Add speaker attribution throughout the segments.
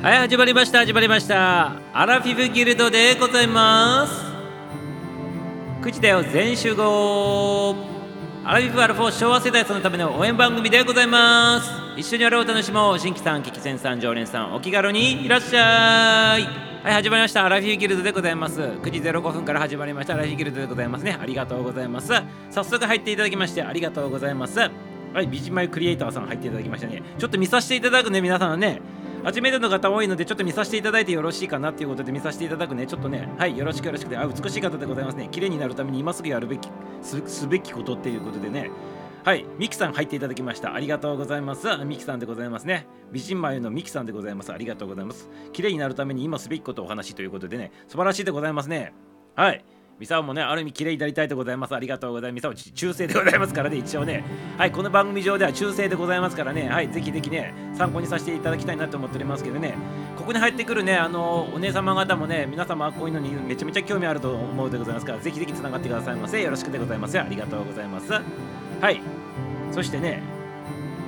Speaker 1: はい始まりました始まりました。アラフィフギルドでございます。9時だよ全集合。アラフィフアルフォー昭和世代そのための応援番組でございます。一緒にあれを楽しもう新規さん危機戦さん常連さんお気軽にいらっしゃい。はい始まりました。アラフィフギルドでございます。9時05分から始まりました。アラフィフギルドでございますね。ありがとうございます。早速入っていただきましてありがとうございます。はい、ビジマイクリエイターさん入っていただきましたね。ちょっと見させていただくね、皆さんね。初めての方多いので、ちょっと見させていただいてよろしいかなっていうことで見させていただくね。ちょっとね、はい、よろしくよろしくて、あ、美しい方でございますね。綺麗になるために今すぐやるべき、すすべきことっていうことでね。はい、ミキさん入っていただきました。ありがとうございます。ミキさんでございますね。美人眉のミキさんでございます。ありがとうございます。綺麗になるために今すべきことをお話ということでね、素晴らしいでございますね。はい。ミサオもね、ある意味綺麗になりたいでございます。ありがとうございます。ミサオ中世でございますからね、一応ね。はい、この番組上では中世でございますからね、はい、ぜひぜひね、参考にさせていただきたいなと思っておりますけどね、ここに入ってくるね、あの、お姉様方もね、皆様こういうのにめちゃめちゃ興味あると思うでございますから、ぜひぜひつながってくださいませ。よろしくでございます。ありがとうございます。はい、そしてね、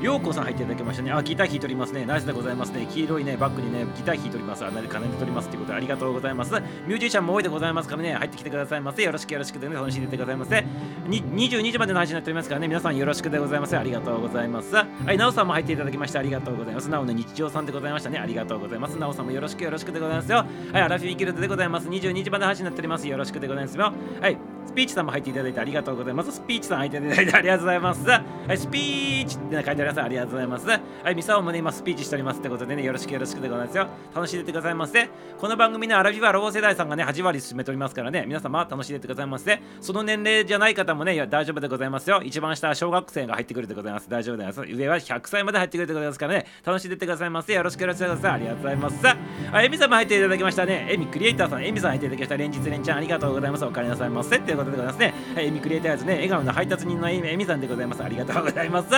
Speaker 1: ようこさん入っていただきましたね。あ、ギター弾いておりますね。ナイスでございますね。黄色いね、バッグにね、ギター弾いております。あ、なで金で取りますということでありがとうございます。ミュージシャンも多いでございますからね、入ってきてくださいませ。よろしくよろしくでね、楽しんでてくださいませ。に22時までの配信になっておりますからね、皆さんよろしくでございます。ありがとうございます。はい、なおさんも入っていただきましてありがとうございます。なおの日常さんでございましたね。ありがとうございます。なおさんもよろしくよろしくでございますよ。はい、アラフィーギルドでございます。22時まで配信になっております。よろしくでございますよ。はい、スピーチさんも入っていただいてありがとうございます。スピーチさん入っていただいてありがとうございます。はい、スピーチって書いてあります。ありがとうございます。はい、ミサオもね、今スピーチしておりますってことでね、よろしくよろしくでございますよ。楽しんでってくださいませ。この番組ね、アラフィフはロー世代さんがね、8割進めておりますからね、皆様楽しんでってくださいませ。その年齢じゃない方もね、いや大丈夫でございますよ。一番下は小学生が入ってくるでございます。大丈夫でございます。上は100歳まで入ってくるでございますからね、楽しんでってくださいませ。よろしくよろしくでございます。ありがとうございます。あ、エミさんも入っていただきましたね。エミクリエイターさん、エミさん入っていただきました。連日連チャンありがとうございます。お帰りなさいませ。ということでございますね。えー、エミクリエイターズね、笑顔の配達人のエミさんでございます。ありがとうございます。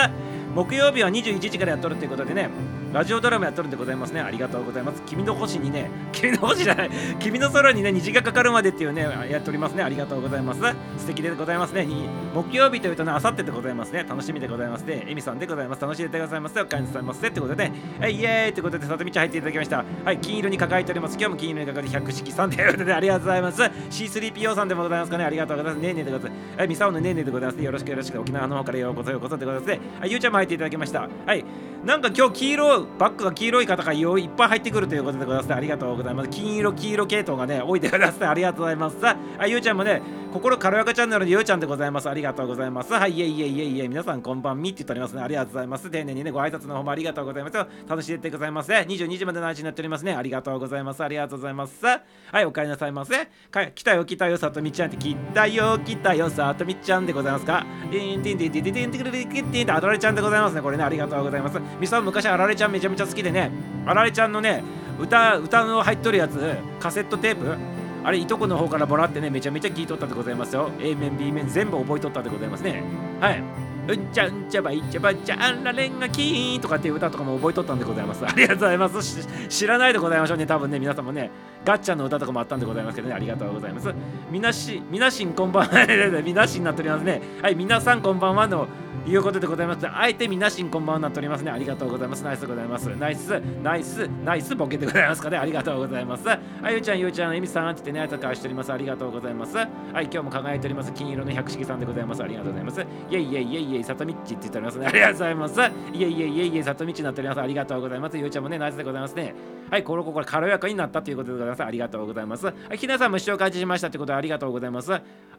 Speaker 1: 木曜日は21時からやっとるということでね、ラジオドラマやっとるんでございますね。ありがとうございます。君の星にね、君の星じゃない、君の空にね、虹がかかるまでっていうね、やっておりますね。ありがとうございます。素敵でございますね。木曜日というとね、あさってでございますね。楽しみでございますね。エミさんでございます。楽しんでくださいませ。お帰りなさいませ。ってことで、はい、イエーイということで、里道入っていただきました。はい、金色に抱えております。今日も金色に抱えて百式さんということで、ありがとうございます。C3PO さんでもございますかね。ありがとうございます。ねえねえでございます。はい、ミサオのねえねえでございます。よろしくよろしく。沖縄の方からようこそようこそでございます。はい、ゆうちゃん入っていただきました。はい、なんか今日黄色、バッグが黄色い方がいっぱい入ってくるということでございます。ありがとうございます。金色、黄色系統がね、多いでござい。ありがとうございます。はい、ゆうちゃんもね、心軽やかチャンネルのゆうちゃんでございます。ありがとうございます。はい、いえいえいえいえ、皆さんこんばんみって言っておりますね。ありがとうございます。丁寧にね、ご挨拶の方もありがとうございます。楽しんでってくださいませ。22時までの配信になっておりますね。ありがとうございます。ありがとうございます。はい、お帰りなさいませ。か来たよ、来たよ、さとみちゃんって、来たよ、来たよ、さとみちゃんでございますか。ティンティンティンティンティンティンティンティンティンティンティンってあられちゃんでございますね。これね、ありがとうございます。みさん昔あられちゃんめちゃめちゃ好きでね、あられちゃんのね、歌、歌の入っとるやつ、カセットテープ、あれいとこの方からもらってねめちゃめちゃ聞いとったでございますよ。A 面 B 面全部覚えとったでございますね。はい。うんちゃうんちゃばいちゃばちゃあんられんがキーンとかっていう歌とかも覚えとったんでございます。ありがとうございます。知らないでございましょうね多分ね皆さんもね。ガッチャンの歌とかもあったんでございますけどね。ありがとうございます。みなしみなしんこんばんは。みなしになっておりますね。はい皆さんこんばんはのいうことでございますあえてみなしんこんばんはなっておりますね。ありがとうございます。ナイスでございます。ナイスナイスナイスボケでございますかね。ありがとうございます。あゆちゃんゆうちゃんえみさんって言ってねあいつ返しております。ありがとうございます。はい今日も輝いております。金色の百式さんでございます。ありがとうございます。イェイイェイイェイイェイさとみっちって言っておりますね。ありがとうございます。イェイイェイイェイイェイさとみっちになっております。ありがとうございます。ゆうちゃんもねナイスでございますね。はいこれここ軽やかになったということでございます。ありがとうございます。はいひなさんも視聴開始しましたってことでありがとうございます。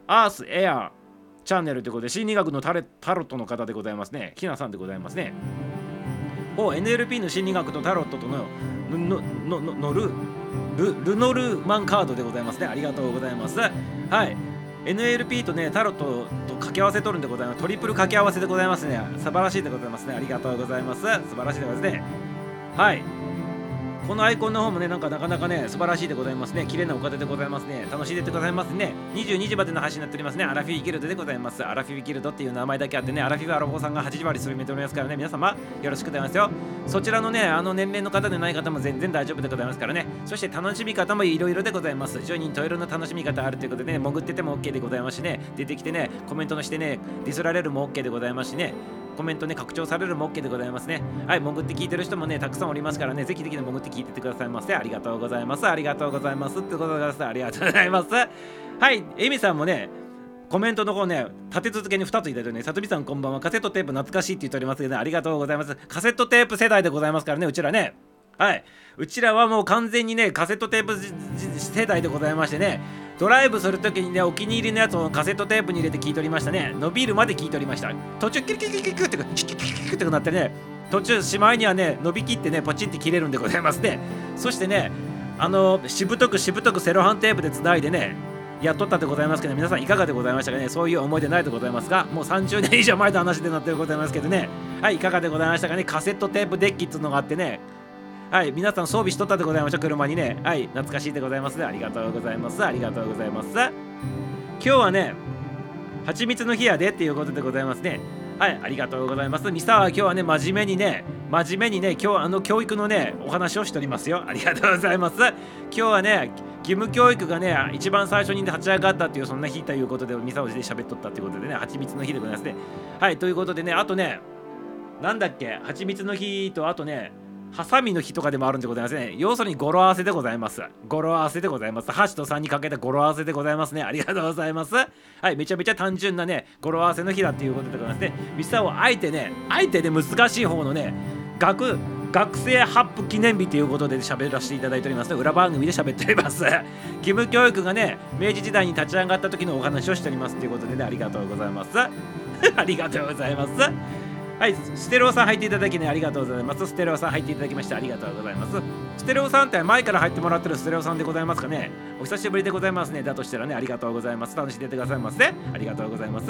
Speaker 1: アースエアチャンネルということで心理学のタレタロットの方でございますね。ひなさんでございますね。お NLP の心理学とタロットとのののののるルルノルマンカードでございますね。ありがとうございます。はい。NLP とね、タロットと掛け合わせとるんでございます。トリプル掛け合わせでございますね。素晴らしいでございますね。ありがとうございます。素晴らしいでございますね。はい。このアイコンの方もね、なんかなかなかね、素晴らしいでございますね。綺麗なお方でございますね。楽しんでございますね。22時までの配信になっておりますね。アラフィフギルドでございます。アラフィフギルドっていう名前だけあってね、アラフィフアラフォーさんが80割進めておりますからね、皆様よろしくお願いしますよ。そちらのね、あの年齢の方でない方も全然大丈夫でございますからね。そして楽しみ方もいろいろでございます。10人十色の楽しみ方あるということでね、潜ってても OK でございますしね、出てきてね、コメントのしてね、ディスられるも OK でございますしね。コメントね拡張されるも OK でございますねはい潜って聞いてる人もねたくさんおりますからねぜひぜひね潜って聞いててくださいませありがとうございますありがとうございますってことでございますありがとうございますはいエミさんもねコメントの方ね、立て続けに2ついただいてね、さとみさんこんばんは、カセットテープ懐かしいって言っておりますけど、ね、ありがとうございます。カセットテープ世代でございますからね、うちらね。はい。うちらはもう完全にね、カセットテープ世代でございましてね、ドライブするときにね、お気に入りのやつをカセットテープに入れて聞いておりましたね。伸びるまで聞いておりました。途中、キュキュキュキュキュってキュキュキュキュってなってね、途中、しまいにはね、伸びきってね、ポチって切れるんでございますね。そしてね、あの、しぶとくしぶとくセロハンテープでつないでね、やっとったでございますけど皆さんいかがでございましたかねそういう思い出ないでございますがもう30年以上前の話でなってございますけどねはいいかがでございましたかねカセットテープデッキっつうのがあってねはい皆さん装備しとったでございました車にね。はい懐かしいでございます。ありがとうございます。ありがとうございます。今日はね蜂蜜の日やで。っていうことでございますね。はいありがとうございます。ミサは今日はね真面目にね真面目にね今日あの教育のねお話をしておりますよ。ありがとうございます。今日はね義務教育がね一番最初に立ち上がったっていうそんな日ということでミサオジで喋っとったっていうことでね蜂蜜の日でございますね。はいということでねあとねなんだっけ蜂蜜の日とあとねハサミの日とかでもあるんでございますね。要するに語呂合わせでございます。語呂合わせでございます。箸と3にかけた語呂合わせでございますね。ありがとうございます。はい、めちゃめちゃ単純なね、語呂合わせの日だっていうことでございますね。ミサをあえてね、あえてね、難しい方のね、学、学生発布記念日ということで喋らせていただいております裏番組で喋っております 義務教育がね明治時代に立ち上がった時のお話をしておりますということでねありがとうございます ありがとうございますはい、ステレオさん入っていただきね、ありがとうございます。ステレオさん入っていただきまして、ありがとうございます。ステレオさんって前から入ってもらってるステレオさんでございますかねお久しぶりでございますね。だとしたらね、ありがとうございます。楽しんでてくださいませ、ね。ありがとうございます。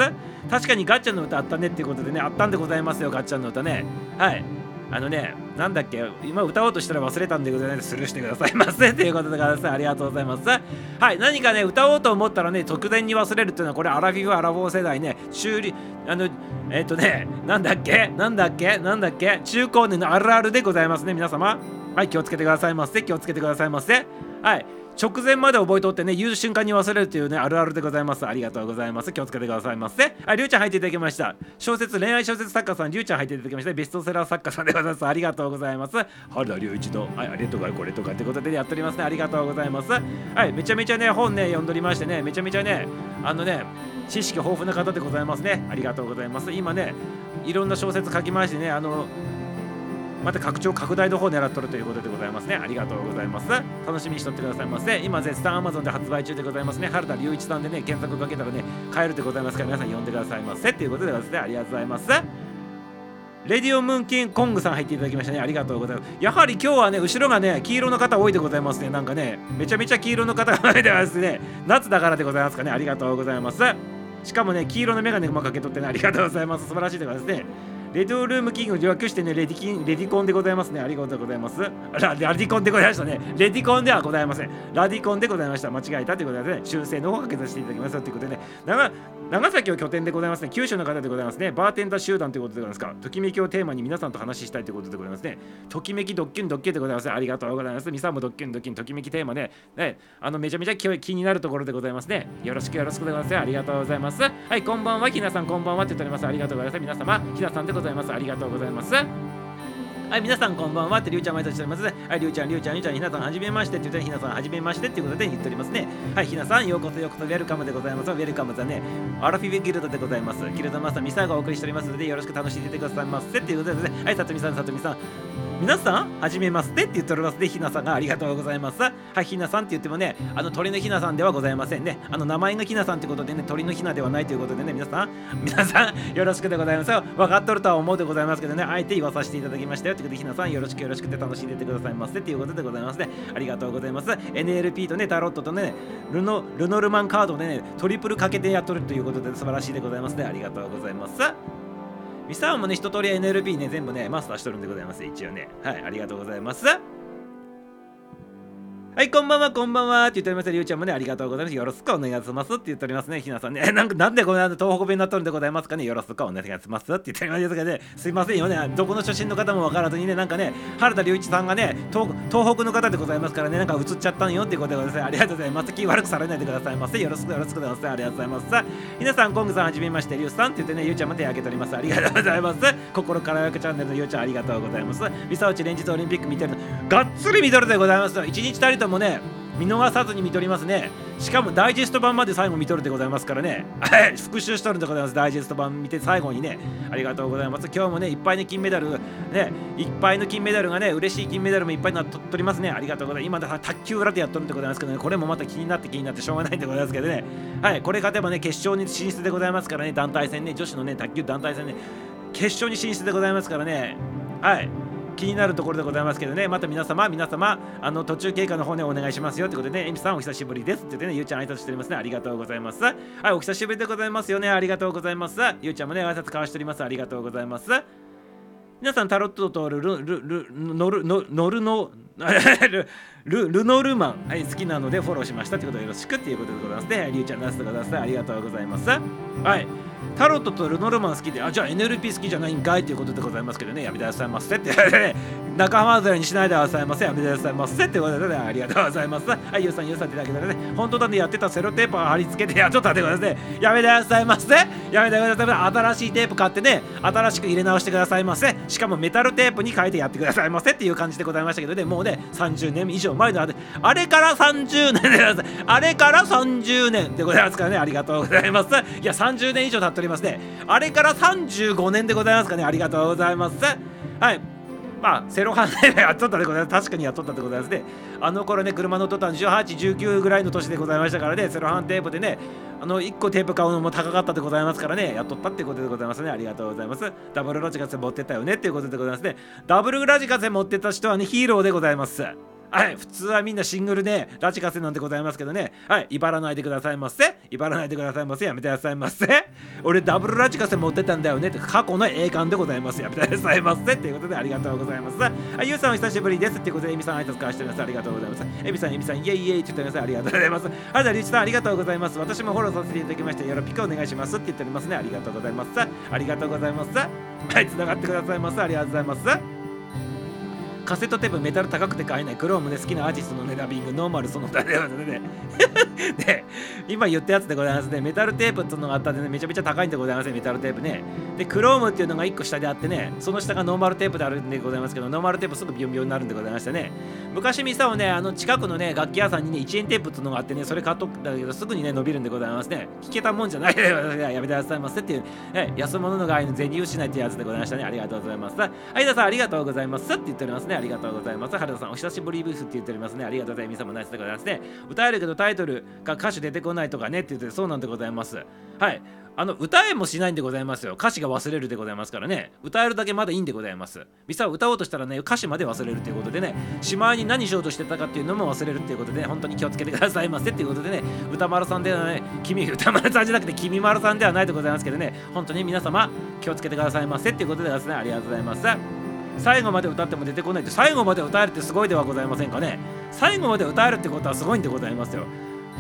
Speaker 1: 確かにガッチャンの歌あったねっていうことでね、あったんでございますよ、ガッチャンの歌ね。はい。あのね、なんだっけ、今歌おうとしたら忘れたんでございます。スルーしてくださいませ。ということで、ございありがとうございます。はい、何かね、歌おうと思ったらね、直前に忘れるっていうのは、これ、アラフィフ・アラフォー世代ね、修理、あの、えっ、とね、なんだっけ、なんだっけ、なんだっけ、中高年のあるあるでございますね、皆様。はい、気をつけてくださいませ。気をつけてくださいませ。はい。直前まで覚えとってね言う瞬間に忘れるというねあるあるでございます。ありがとうございます。気をつけてくださいませ。ありゅうちゃん入っていただきました。小説恋愛小説作家さんりゅうちゃん入っていただきました。ベストセラー作家さんでございます。ありがとうございます。原田隆一とはいあれとかこれとかってことでやっておりますね。ありがとうございます。はいめちゃめちゃね本ね読んどりましてね。めちゃめちゃねあのね知識豊富な方でございますね。ありがとうございます。今ねいろんな小説書きましてねあのまた拡張拡大の方を狙っとるということでございますねありがとうございます楽しみにしとってくださいませ今絶賛 Amazon で発売中でございますね原田隆一さんでね検索かけたらね買えるでございますから皆さん呼んでくださいませということでございますねありがとうございますレディオムーンキンコングさん入っていただきましたね。ありがとうございます。やはり今日はね、後ろがね、黄色の方多いでございますね。なんかね、めちゃめちゃ黄色の方が多いでますね。夏だからでございますかね。ありがとうございます。しかもね、黄色のメガネもかけとってね、ありがとうございます。素晴らしいでございますね。レディルームキングを略してね、レディキンレディコンでございますね。ありがとうございます。ララディコンでございましたね。レディコンではございません。ラディコンでございました。間違えたということでね、修正の方をかけさせていただきますということでね、長崎を拠点でございますね。九州の方でございますね。バーテンダー集団ということでございますか。ときめきをテーマに皆さんと話したいということでございますね。ときめきドッキンドッキンでございます。ありがとうございます。ミサもドッキンドッキン、ときめきテーマで、ね、あのめちゃめちゃ気になるところでございますね。よろしくよろしくでございます。ありがとうございます。はい、こんばんは。ひなさん、こんばんはって言っております。ありがとうございます。皆様、ひなさんでございます。ありがとうございます。ざいますはい、皆さんこんばんはってりゅうちゃん毎年しております。はい、りゅうちゃん、りゅうちゃん、りゅうちゃん、ひなさん、はじめましてって言って、ひなさん、はじめましてっていうことで言っておりますね。はい、ひなさん、ようこそようこそ、ウェルカムでございます。ウェルカムだね、アラフィビギルドでございます。ギルドマスター、ミサがお送りしておりますので、よろしく楽しんでいてくださいませっていうことでね、はい、さとみさん、さとみさん、皆さん、はじめましてって言っておりますで、ひなさんがありがとうございます。はい、ひなさんって言ってもね、あの鳥のひなさんではございませんね。あの名前がひなさんってことでね、鳥のひなではないということでね、皆さん、皆さん、よろしくでございます。分かっとるとは思うでございますけどね、あえて言わさせていただきましたよということで、ひなさん、よろしくよろしくて楽しんでてくださいませっていうことでございますね。ありがとうございます。NLP とね、タロットとね、ルノルノルマンカードでね、トリプルかけてやっとるということで素晴らしいでございますね。ありがとうございます。ミサワもね、一通り NLP ね、全部ね、マスターしとるんでございます。一応ね。はい、ありがとうございます。はい、こんばんは、こんばんはって言っております。りゅうちゃんもね、ありがとうございます。よろしくお願いしますって言っておりますね。ひなさんね、なんかなんでこの東北弁になっとるんでございますかね。よろしくお願いしますって言っておりますけどね、すいませんよね、どこの出身の方もわからずにね、なんかね、原田隆一さんがね東、東北の方でございますからね、なんか映っちゃったんよってことでございます。ありがとうございます。気悪くされないでくださいませ。よろしくよろしくお願いします。ありがとうございます。さあ、皆さん、コングさんはじめまして、りゅうさんって言ってね、ゆうちゃんも手挙げております。ありがとうございます。心からやくチャンネルのゆうちゃんありがとうございます。ミサオチ連日オリンピック見てるがっつり見とるでございます。一日たりともね、見逃さずに見とりますね。しかもダイジェスト版まで最後見とるでございますからね。復習しとるんでございます。ダイジェスト版見て最後にね。ありがとうございます。今日もねいっぱいの金メダルねいっぱいの金メダルがね嬉しい金メダルもいっぱいなっとりますね。ありがとうございます。今だ卓球裏でやっとるんでございますけどね。これもまた気になって気になってしょうがないんでございますけどね。はいこれ勝てばね決勝に進出でございますからね。団体戦ね女子のね卓球団体戦ね。決勝に進出でございますからね。はい。気になるところでございますけどね、また皆様、皆様、あの途中経過の方ね、お願いしますよということでね、エミさんお久しぶりですって言ってね、ゆうちゃん挨拶しておりますね、ありがとうございます。はい、お久しぶりでございますよね、ありがとうございます。ゆうちゃんもね、挨拶交わしております、ありがとうございます。皆さん、タロットとルルルルノ ルノノルノルルノルマン、はい、好きなのでフォローしましたということでよろしくっていうことでございますね。りゅうちゃん、出してください。ありがとうございます。はい。タロットとルノルマン好きで、あ、じゃあ NLP 好きじゃないんかいということでございますけどね、やめてくださいませって、仲間外れにしないでくださいませ、やめてくださいませってことで、ありがとうございます。はい、ゆうさん、ゆうさんってだけでね、本当だね、やってたセロテープを貼り付けて、やっとったってことで、やめてくださいませ、やめてください、新しいテープ買ってね、新しく入れ直してくださいませ、しかもメタルテープに変えてやってくださいませっていう感じでございましたけどね、もうね、30年以上前のあれから30年でございます。あれから30年でございますからね、ありがとうございます。いや、30年以上経っておりますね。あれから35年でございますかね。ありがとうございます。はい。まあ、セロハンでやっとったでございます。確かにやっとったでございますね。あの頃ね、車乗っとったの18、19ぐらいの年でございましたからね、セロハンテープでね、あの1個テープ買うのも高かったでございますからね、やっとったってことでございますね。ありがとうございます。ダブルラジカセ持ってったよねっていうことでございますね。ダブルラジカセ持ってた人はね、ヒーローでございます。はい、普通はみんなシングルでラジカセなんてございますけどね。はい、威張らないでくださいませ。威張らないでくださいませ。やめてくださいませ。俺ダブルラジカセ持ってたんだよねって過去の栄冠でございます。やめてくださいませ。っていうことでありがとうございます。はい、ゆうさんお久しぶりですっていうことで、エミさん挨拶交わしております。ありがとうございます。エミさん、エミさん、イエイイエイって言っております。ありがとうございます。原田隆一さん、ありがとうございます。私もフォローさせていただきまして、よろぴくお願いしますって言っておりますね。ありがとうございます。ありがとうございます。はい、つながってくださいます。ありがとうございます。カセットテープメタル高くて買えないクロームで好きなアーティストのねダビングノーマルその他で ね。で今言ったやつでございますね。メタルテープっていうのがあったんでね。めちゃめちゃ高いんでございますねメタルテープね。でクロームっていうのが1個下であってね。その下がノーマルテープであるんでございますけどノーマルテープすぐビヨンビヨンになるんでございましたね。昔みさおねあの近くのね楽器屋さんにね1円テープっていうのがあってねそれ買っとったけどすぐにね伸びるんでございますね。聞けたもんじゃないで やめてくださいませっていう、ね、安物の害の銭失いってやつでございましたね。ありがとうございます。はい皆さんありがとうございます。って言っておりますね。ありがとうございます。原田さんお久しぶりブースって言っておりますね。ありがとうございます。皆様ナイスでございますね。歌えるけどタイトルが歌詞出てこないとかねって言ってそうなんでございます。はい。あの歌えもしないんでございますよ。歌詞が忘れるでございますからね。歌えるだけまだいいんでございます。ミサは歌おうとしたらね歌詞まで忘れるということでねしまいに何しようとしてたかっていうのも忘れるっていうことで、ね、本当に気をつけてくださいませっていうことでね歌丸さんではね君歌丸さんじゃなくて君丸さんではないでございますけどね本当に皆様気をつけてくださいませっていうことでですねありがとうございます。最後まで歌っても出てこないって最後まで歌えるってすごいではございませんかね。最後まで歌えるってことはすごいんでございますよ。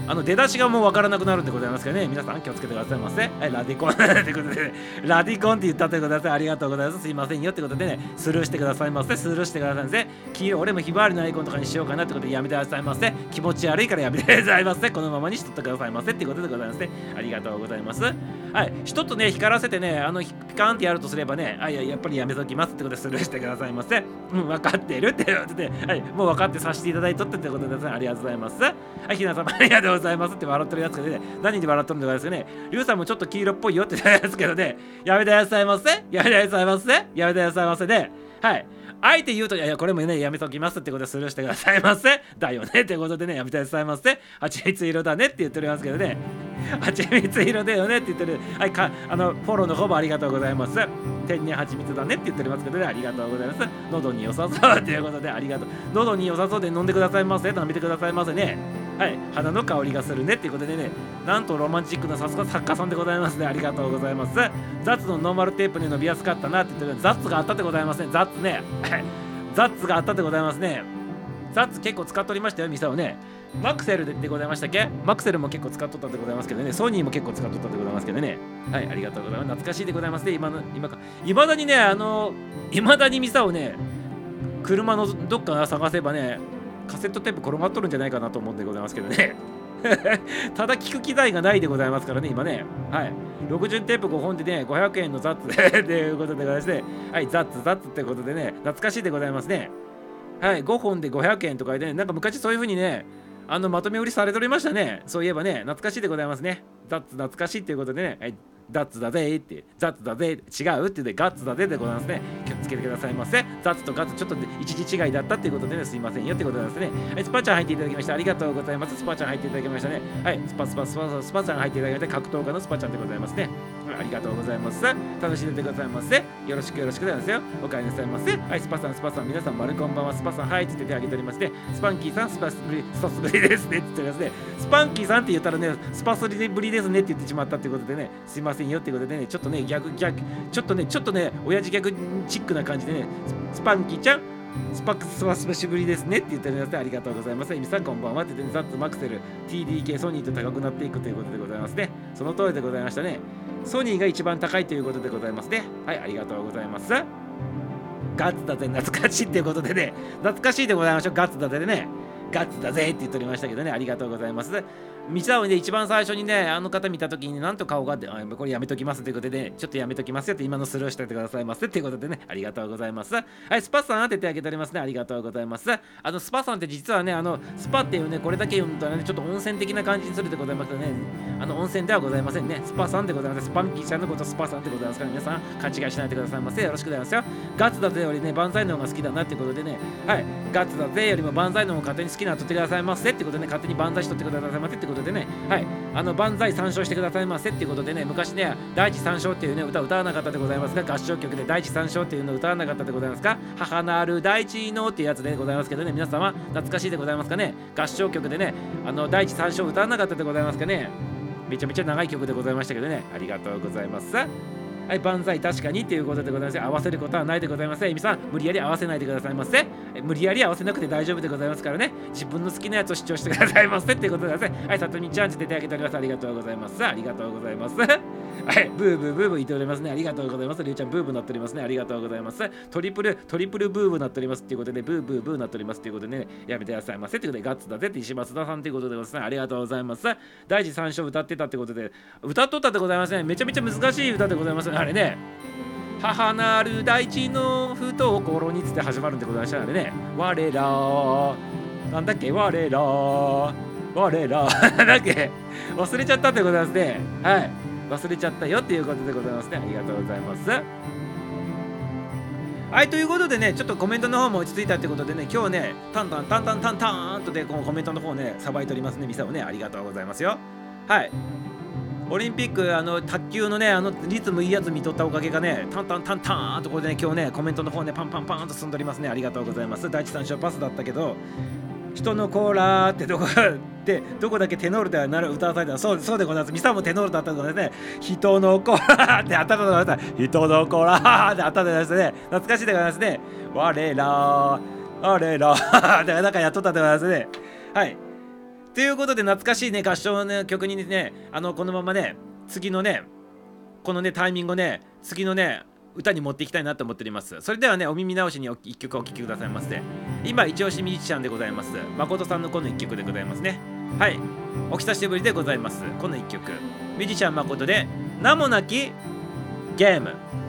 Speaker 1: あの出だしがもう分からなくなるんでございますけどね、皆さん気をつけてくださいませ。はい、ラディコンということで、ね、ラディコンって言ったということで、ありがとうございます。すいませんよってことでね、スルーしてくださいませ。スルーしてくださいませ。黄色、俺もひまわりのアイコンとかにしようかなってことでやめてくださいませ。気持ち悪いからやめてくださいませ。このままにしとってくださいませってことでございますね。ありがとうございます。はい、一つね、光らせてね、あの、ピカーンってやるとすればね、あ、いや、やっぱりやめときますってことでスルーしてくださいませ。うん、分かってるってことで、はい、もう分かってさせていただいとってってことで、ね、ありがとうございます。はい、ひな様ありがとうございますって笑ってるやつがね、何に笑っとるんでございますかね。リュウさんもちょっと黄色っぽいよって言ったんですけどね、やめてくださいませ。やめてくださいませ。やめてくださいませね。はい。あえて言うと、いやいや、これもね、やめときますってことでスルーしてくださいませ。だよねってことでね、やめてくださいませ。蜂蜜色だねって言っておりますけどね。蜂蜜色だよねって言ってる。はい、かあのフォローの方もありがとうございます。天然蜂蜜だねって言っておりますけどね、ありがとうございます。喉に良さそうということで、ありがとう。喉に良さそうで飲んでくださいませ。舐めてくださいませね。はい、花の香りがするねっていうことでね、なんとロマンチックなさすが作家さんでございますね。ありがとうございます。 That's のノーマルテープに伸びやすかったなって言ってる That's があったで ございますね。 That's ね。 That's があったでございますね。 That's 結構使っておりましたよみさおねマクセルでございましたっけ？マクセルも結構使っとったでございますけどねソニーも結構使っとったでございますけどねはいありがとうございます懐かしいでございますね今の今かいまだにねあのいまだにミサをね車のどっか探せばねカセットテープ転がっとるんじゃないかなと思うんでございますけどね ただ聞く機材がないでございますからね、今ね。はい。60テープ5本でね、500円のザッツということでございまして、はい、ザッツ、ザッツってことでね、懐かしいでございますね。はい、5本で500円とかでね、なんか昔そういう風にね、あのまとめ売りされておりましたね。そういえばね、懐かしいでございますね。 That's 懐かしいっていうことでね、はい、ダツだぜって、 That's だぜ、違うって言って、ガッツだぜでございますね。気をつけてくださいませ。 That's とガッツ、ちょっと一字違いだったっていうことでね、すいませんよってことなんですね。はい、スパちゃん入っていただきました。ありがとうございます。スパちゃん入っていただきましたね。はい、スパスパスパスパちゃん入っていただきまして、格闘家のスパちゃんでございますね。ありがとうございます。楽しんでてくださいませ。よろしくよろしくございますよ。お帰りなさいませ。はい、スパさん、スパさん、皆さん、丸こんばんは。スパさん、はい、つって手挙げておりまして、スパンキーさん、スパスぶり、スパスぶりですね。って言ってますね。スパンキーさんって言ったらね、スパスリぶりですねって言ってしまったってことでね、すいませんよってことでね、ちょっとね、逆、逆、ちょっとね、ちょっとね、親父ギャグチックな感じでね、スパンキーちゃん、スパックスは久しぶりですねって言っておりますありがとうございます。エミさんこんばんはって言って、ザッツマクセル TDK ソニーと高くなっていくということでございますね。その通りでございましたね。ソニーが一番高いということでございますね。はい、ありがとうございます。ガッツだぜ、懐かしいということでね、懐かしいでございましょう。ガッツだぜでね、ガッツだぜって言っておりましたけどね、ありがとうございます。道田で一番最初にね、あの方見たときに、なんと顔があって、これやめときますということで、ね、ちょっとやめときますよって今のスルーしててくださいませっていうことでね、ありがとうございます。はい、スパさん当ててあげておりますね。ありがとうございます。あの、スパさんって実はね、あの、スパっていうね、これだけ読むとね、ちょっと温泉的な感じにするでございますね、あの、温泉ではございませんね。スパさんでございます。スパンキーちゃんのことスパさんでございますから、皆さん勘違いしないでくださいませ。よろしくお願いしますよ。ガッツだぜよりね、万歳の方が好きだなってことでね、はい、ガッツだぜよりも万歳の方が勝手に好きなの取ってくださいませってことでね、勝手に万歳しとってくださいませってことでね、はい、あの万歳参照してくださいませってことでね昔ね第一三章っていうね歌歌わなかったでございますが合唱曲で第一三章っていうの歌わなかったでございますか？母なる第一のっていうやつでございますけどね。皆様懐かしいでございますかね？合唱曲でねあの第一三章歌わなかったでございますかね？めちゃめちゃ長い曲でございましたけどね。ありがとうございます。はい、万歳確かにっていうことでございます。合わせることはないでございません。えみさん、無理やり合わせないでくださいませ。無理やり合わせなくて大丈夫でございますからね。自分の好きなやつを主張してくださいませっていうことでございます。はい、さとみちゃん出てあげております。ありがとうございます。ありがとうございます。はい、ブーブーブーブー言っておりますね。ありがとうございます。りゅうちゃん、ブーブーなっておりますね。ありがとうございます。トリプル、トリプルブーブーなっておりますっていうことで、ブーブーブーなっておりますっていうことでね、やめてくださいませっていうことで、ガッツだぜって石松田さんっていうことでございます。ありがとうございます。第一三章歌ってたってことで、歌っとったってございますね。めちゃめちゃ難しい歌でございますあれね。母なる大地の懐につって始まるんでございましたのでね。我ら、なんだっけ？我ら、我ら、だっけ？忘れちゃったってございますね。はい。忘れちゃったよっていうことでございますね。ありがとうございます。はい、ということでね、ちょっとコメントの方も落ち着いたってことでね、今日ね、タンタンタンタンタンタンとで、このコメントの方ね、さばいておりますね、ミサをね、ありがとうございますよ。はい。オリンピックあの卓球のねあのリズムいいやつ見とったおかげがねタンタンタンタンとこれでね今日ねコメントの方ねパンパンパンと進んでおりますね。ありがとうございます。第一三章パスだったけど人のコーラーってどこでどこだけテノールではなる歌わされた。そうそうでございます。ミサもテノールだったのでね人のコーラーって頭でございます人のコーラーって頭でございますね懐かしいでございますね。我ら我ら ってなんかやっとったでございますね。はい。ということで懐かしいね合唱の、曲にねあのこのままね次のねこのねタイミングをね次のね歌に持っていきたいなと思っております。それではねお耳直しに一曲お聴きくださいませ今一押しミュージシャンでございます。誠さんのこの一曲でございますね。はい。お久しぶりでございます。この一曲。ミュージシャン誠で名もなきゲーム。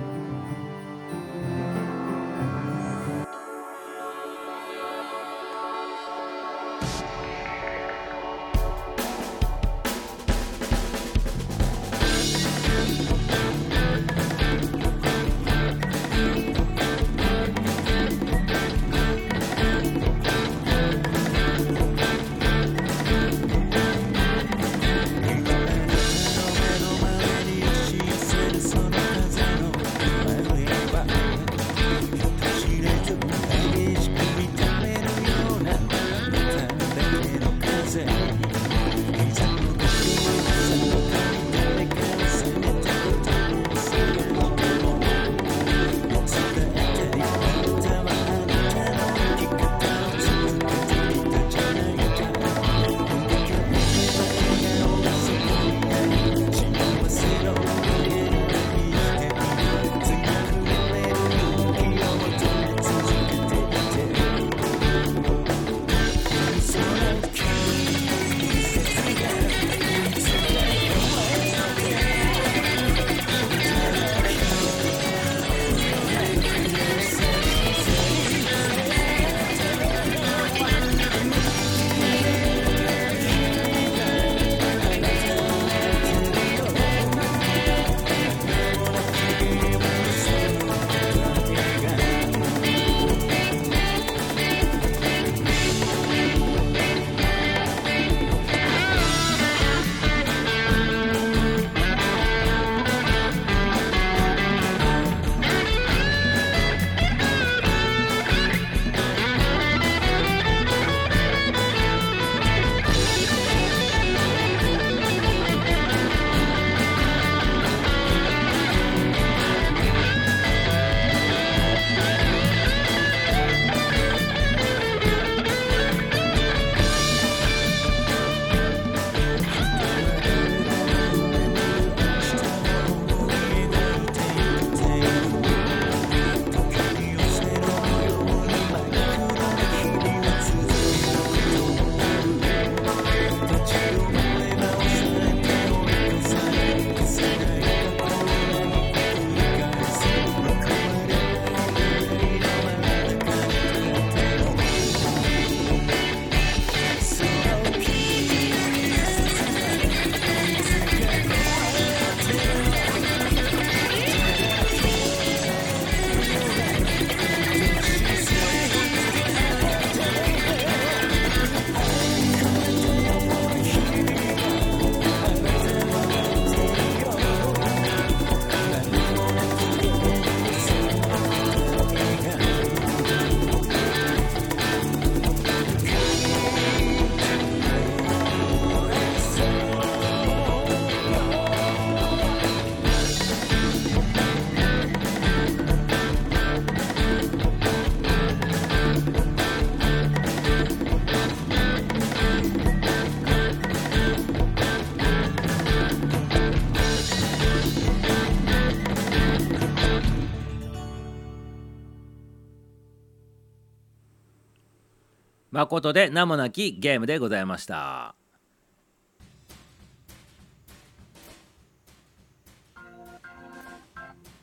Speaker 1: 誠で名もなきゲームでございました。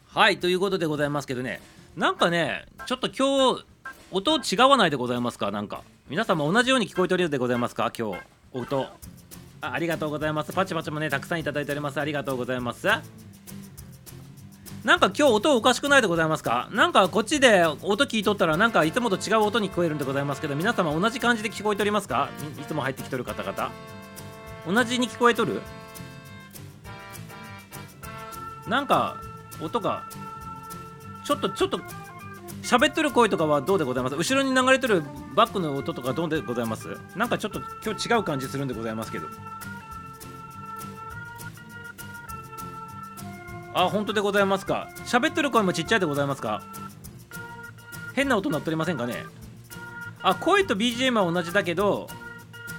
Speaker 1: はいということでございますけどね。なんかねちょっと今日音違わないでございますか？なんか。皆様同じように聞こえておるでございますか？今日音。あありがとうございます。パチパチもねたくさんいただいております。ありがとうございます。なんか今日音おかしくないでございますか？なんかこっちで音聞いとったらなんかいつもと違う音に聞こえるんでございますけど皆様同じ感じで聞こえておりますか？いつも入ってきとる方々。同じに聞こえとる？なんか音がちょっとちょっと喋ってる声とかはどうでございます？後ろに流れてるバックの音とかどうでございます？なんかちょっと今日違う感じするんでございますけど。あ本当でございますか。喋ってる声もちっちゃいでございますか。変な音鳴っておりませんかね。あ声と BGM は同じだけど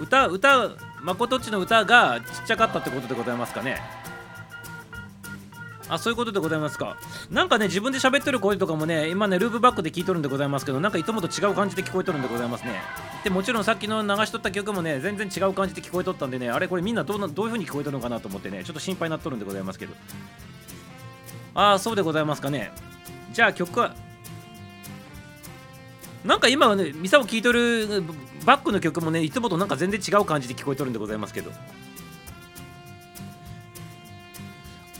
Speaker 1: 歌歌誠っちの歌がちっちゃかったってことでございますかね。あそういうことでございますか。なんかね自分で喋ってる声とかもね今ねループバックで聞いとるんでございますけどなんかいつもと違う感じで聞こえとるんでございますね。でもちろんさっきの流しとった曲もね全然違う感じで聞こえとったんでねあれこれみんなどうなどういう風に聞こえとるのかなと思ってねちょっと心配になっとるんでございますけど。ああそうでございますかね。じゃあ曲はなんか今はねミサを聴いとるバックの曲もねいつもとなんか全然違う感じで聞こえとるんでございますけど。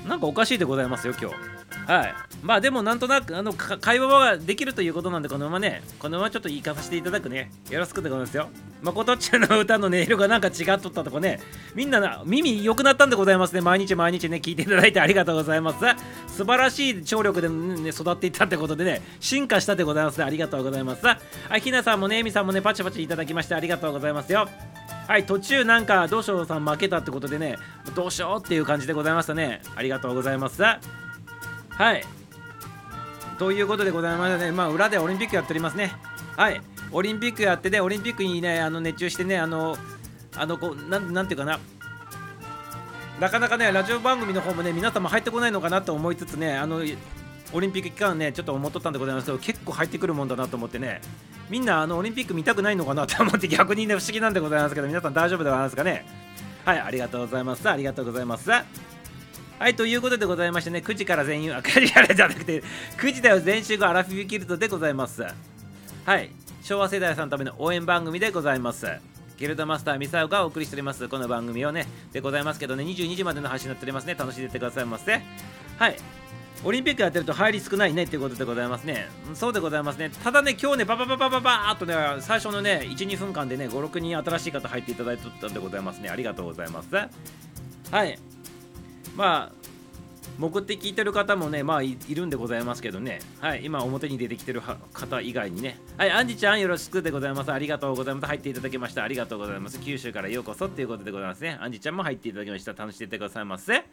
Speaker 1: なんかおかしいでございますよ今日。はい。まあでもなんとなくあの会話ができるということなんでこのままねこのままちょっと言いかさせていただくね。よろしくでございますよ。まことちゃんの歌の音色がなんか違っとったとこね。みんなな耳良くなったんでございますね。毎日毎日ね聞いていただいてありがとうございます。素晴らしい聴力で、ね、育っていったってことでね進化したでございますね。ありがとうございます。あひなさんもねえみさんもねパチパチいただきましてありがとうございますよ。はい途中なんかどうしようさん負けたってことでねどうしようっていう感じでございましたね。ありがとうございます。はい。ということでございましてねまあ裏でオリンピックやっておりますね。はい。オリンピックやってねオリンピックにねあの熱中してねあのあのこうなんなんていうかな。なかなかねラジオ番組の方もね皆様入ってこないのかなと思いつつねあのオリンピック期間ねちょっと思っとったんでございますけど結構入ってくるもんだなと思ってね。みんなあのオリンピック見たくないのかなと思って逆にね不思議なんでございますけど皆さん大丈夫でございますかね。はい。ありがとうございます。ありがとうございます。はいということでございましてね9時から全員あ9時からじゃなくて9時だよ全集後アラフィフキルトでございますはい昭和世代さんのための応援番組でございますギルドマスターミサオがお送りしておりますこの番組をねでございますけどね22時までの配信になっておりますね楽しんでってくださいませはいオリンピックやってると入り少ないねっていうことでございますね。そうでございますね。ただね、今日ね、ババババババーっとね、最初のね、1、2分間でね、5、6人新しい方入っていただいてたんでございますね。ありがとうございます。はい。まあ、潜って聞いてる方もね、まあいるんでございますけどね。はい。今、表に出てきてる方以外にね。はい。アンジちゃん、よろしくでございます。ありがとうございます。入っていただきました。ありがとうございます。九州からようこそっていうことでございますね。アンジちゃんも入っていただきました。楽しんでてくださいませ。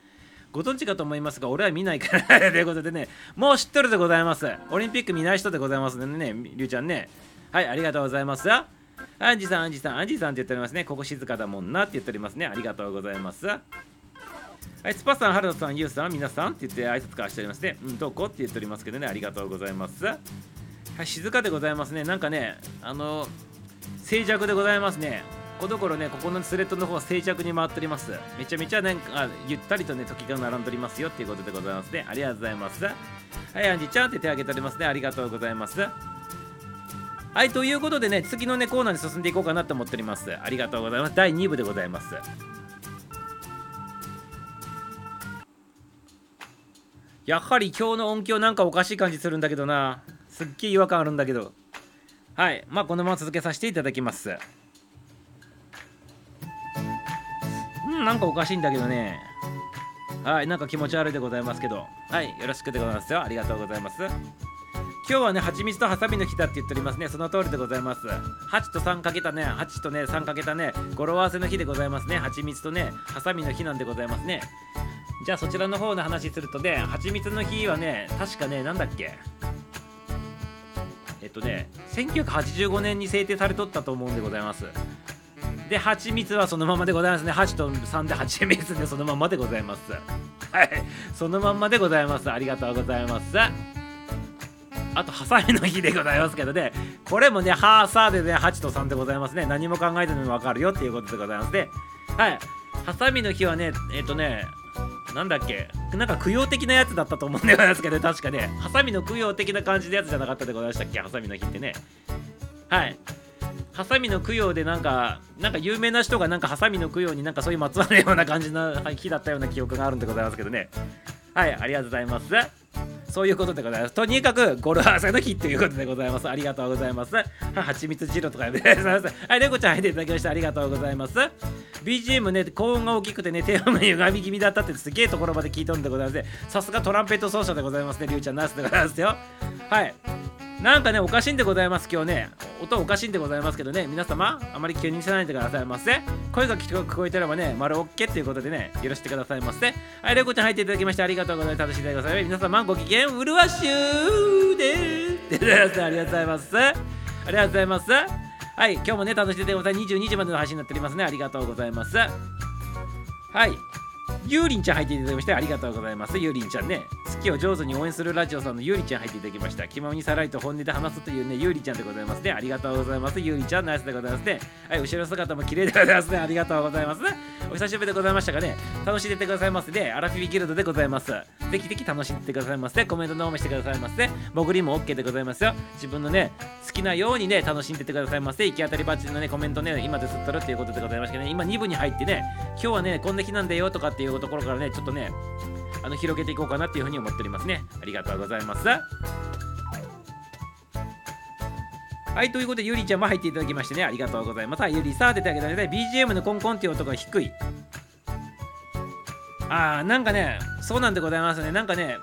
Speaker 1: ご存知かと思いますが、俺は見ないからということでね、もう知ってるでございます。オリンピック見ない人でございますね、りゅうちゃんね。はい、ありがとうございます。アンジさん、アンジさん、アンジさんって言っておりますね。ここ静かだもんなって言っておりますね。ありがとうございます。はい、スパさん、ハルトさん、ユウさん、皆さんって言って挨拶からしておりますね。うん、どこって言っておりますけどね、ありがとうございます。はい、静かでございますね。なんかね、あの、静寂でございますね。この頃ね、ここのスレッドの方は静寂に回っております。めちゃめちゃなんかゆったりとね、時が並んでおりますよっていうことでございますね。ありがとうございます。はい、アンジちゃんって手挙げておりますね。ありがとうございます。はい、ということでね、次のね、コーナーに進んでいこうかなと思っております。ありがとうございます。第2部でございます。やはり今日の音響なんかおかしい感じするんだけどな。すっげえ違和感あるんだけど。はい、まあこのまま続けさせていただきます。なんかおかしいんだけどね。はい、なんか気持ち悪いでございますけど。はい、よろしくでございますよ。ありがとうございます。今日はね、蜂蜜とハサミの日だって言っておりますね。その通りでございます。8と3かけたね、8とね、3かけたね、語呂合わせの日でございますね。蜂蜜とね、ハサミの日なんでございますね。じゃあそちらの方の話するとね、蜂蜜の日はね、確かね、なんだっけ？えっとね、1985年に制定されとったと思うんでございます。で蜂蜜はそのままでございますね。8と3で蜂蜜でそのままでございます。はい。そのまんまでございます。ありがとうございます。あとハサミの日でございますけどね。これもねはーさーでね8と3でございますね。何も考えてもわかるよっていうことでございますね。はい。ハサミの日はねえっ、とねなんだっけ？なんか供養的なやつだったと思うんでございますけど、確かね、ハサミの供養的な感じのやつじゃなかったでございましたっけ、ハサミの日ってね。はい。ハサミの供養でなんか、なんか有名な人がなんかハサミの供養になんかそういうまつわるような感じの日だったような記憶があるんでございますけどね。はい、ありがとうございます。そういうことでございます。とにかく語呂合わせの日ということでございます。ありがとうございます。はちみつ汁とかやめてください。はい、レコちゃん入っていただきましてありがとうございます。BGM ね、高音が大きくてね、手を歪み気味だったってすげえところまで聞いとるんでございますね。さすがトランペット奏者でございますね、りゅうちゃんナースでございますよ。はい。なんかね、おかしいんでございます、今日ね。音おかしいんでございますけどね、皆様、あまり気にしないでくださいませ。声が聞こえてればね、丸 OK っていうことでね、許してくださいませ。はい、レコちゃん入っていただきましてありがとうございます。楽しんでください。皆様、ご機嫌うるわしゅーでーす。ありがとうございます。ありがとうございます。はい、今日もね、楽しんでください。22時までの配信になっておりますね。ありがとうございます。はい。ゆうりんちゃん入っていただきましてありがとうございます。ゆうりんちゃんね、好きを上手に応援するラジオさんのゆうりちゃん入っていただきました。気ままにさらりと本音で話すというね、ゆうりちゃんでございますね。ありがとうございます。ゆうりちゃん、ナイスでございますね。はい、後ろ姿も綺麗でございますね。ありがとうございます。お久しぶりでございましたがね、楽しんでてくださいませで、アラフィビギルドでございます。ぜひぜひ楽しんでてくださいませ。コメントの方もしてくださいませ。潜りも OK でございますよ。自分のね、好きなようにね、楽しんでてくださいませ。行き当たりばっちのね、コメントね、今ですっとるっていうことでございましたね、今2部に入ってね、今日はね、こんな日なんだよとかっていうところからね、ちょっとね、あの広げていこうかなっていうふうに思っておりますね。ありがとうございます。はい、ということで、ゆりちゃんも入っていただきましてね、ありがとうございます。ゆりさあ出てあげてください。BGM のコンコンっていう音が低い。あー、なんかね、そうなんでございますね。なんかね、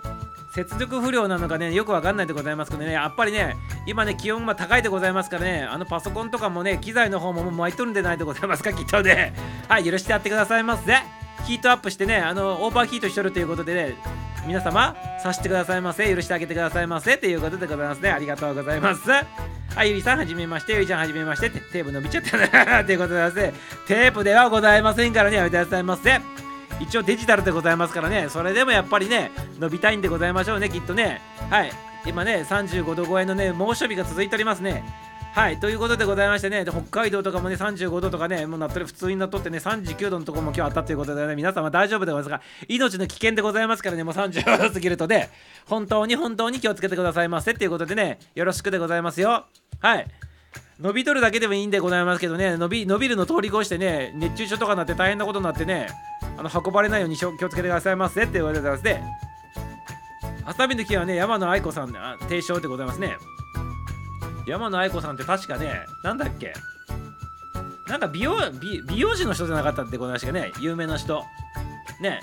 Speaker 1: 接続不良なのかね、よくわかんないでございますけどね、やっぱりね、今ね、気温が高いでございますからね、あのパソコンとかもね、機材の方ももう巻いとるんでないでございますか、きっとね。はい、許してやってくださいませ。ヒートアップしてね、あの、オーバーヒートしとるということでね、皆様、さしてくださいませ。許してあげてくださいませ。ということでございますね。ありがとうございます。はい、ゆりさん、はじめまして。ゆりちゃん、はじめまして。テープ伸びちゃったな。ということでございますね。テープではございませんからね、やめてくださいませ。一応デジタルでございますからね、それでもやっぱりね、伸びたいんでございましょうね、きっとね。はい。今ね、35度超えのね、猛暑日が続いておりますね。はい、ということでございましてね、北海道とかもね、35度とかね、もうなってる普通になっとってね、39度のところも今日あったということでね、皆様大丈夫でございますが、命の危険でございますからね、もう35度過ぎるとね、本当に本当に気をつけてくださいませっていうことでね、よろしくでございますよ。はい。伸びとるだけでもいいんでございますけどね、伸び伸びるの通り越してね、熱中症とかになって大変なことになってね、あの運ばれないように気をつけてくださいませって言われてますね。ハサミの木はね、山野愛子さん提唱でございますね。山野愛子さんって確かね、なんだっけ？なんか美容美美容師の人じゃなかったってございましたね、有名な人。ね。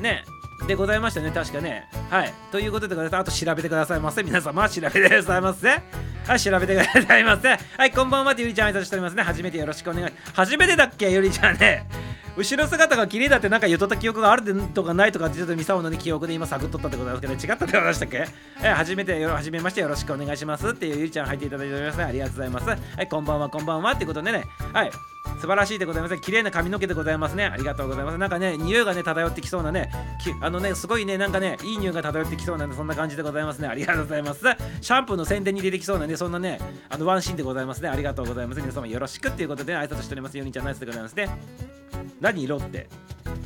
Speaker 1: ね。でございましたね、確かね。はい。ということでございます。あと調べてくださいませ。皆様、調べてくださいませ。はい、調べてくださいませ。はい、こんばんはてゆりちゃん挨拶しておりますね。初めてよろしくお願い。初めてだっけ？ゆりちゃんね。後ろ姿が綺麗だってなんか言っとった記憶があるとかないとかってちょっとミサオの、ね、記憶で今探っとったってことなんですけど、違ったってことでしたっけ？え初めてよ、初めましてよろしくお願いしますっていうゆりちゃん入っていただいておりますね。ありがとうございます。はい、こんばんは、こんばんはってことでね。はい。素晴らしいでございます。綺麗な髪の毛でございますね。ありがとうございます。なんかね、匂いがね、漂ってきそうなね、あのね、すごいね、なんかね、いい匂いが漂ってきそうなね、そんな感じでございますね。ありがとうございます。シャンプーの宣伝に出てきそうなね、そんなね、あのワンシーンでございますね。ありがとうございます。皆様よろしくっていうことで、挨拶しております。よにちゃんナイスでございますね。何色って？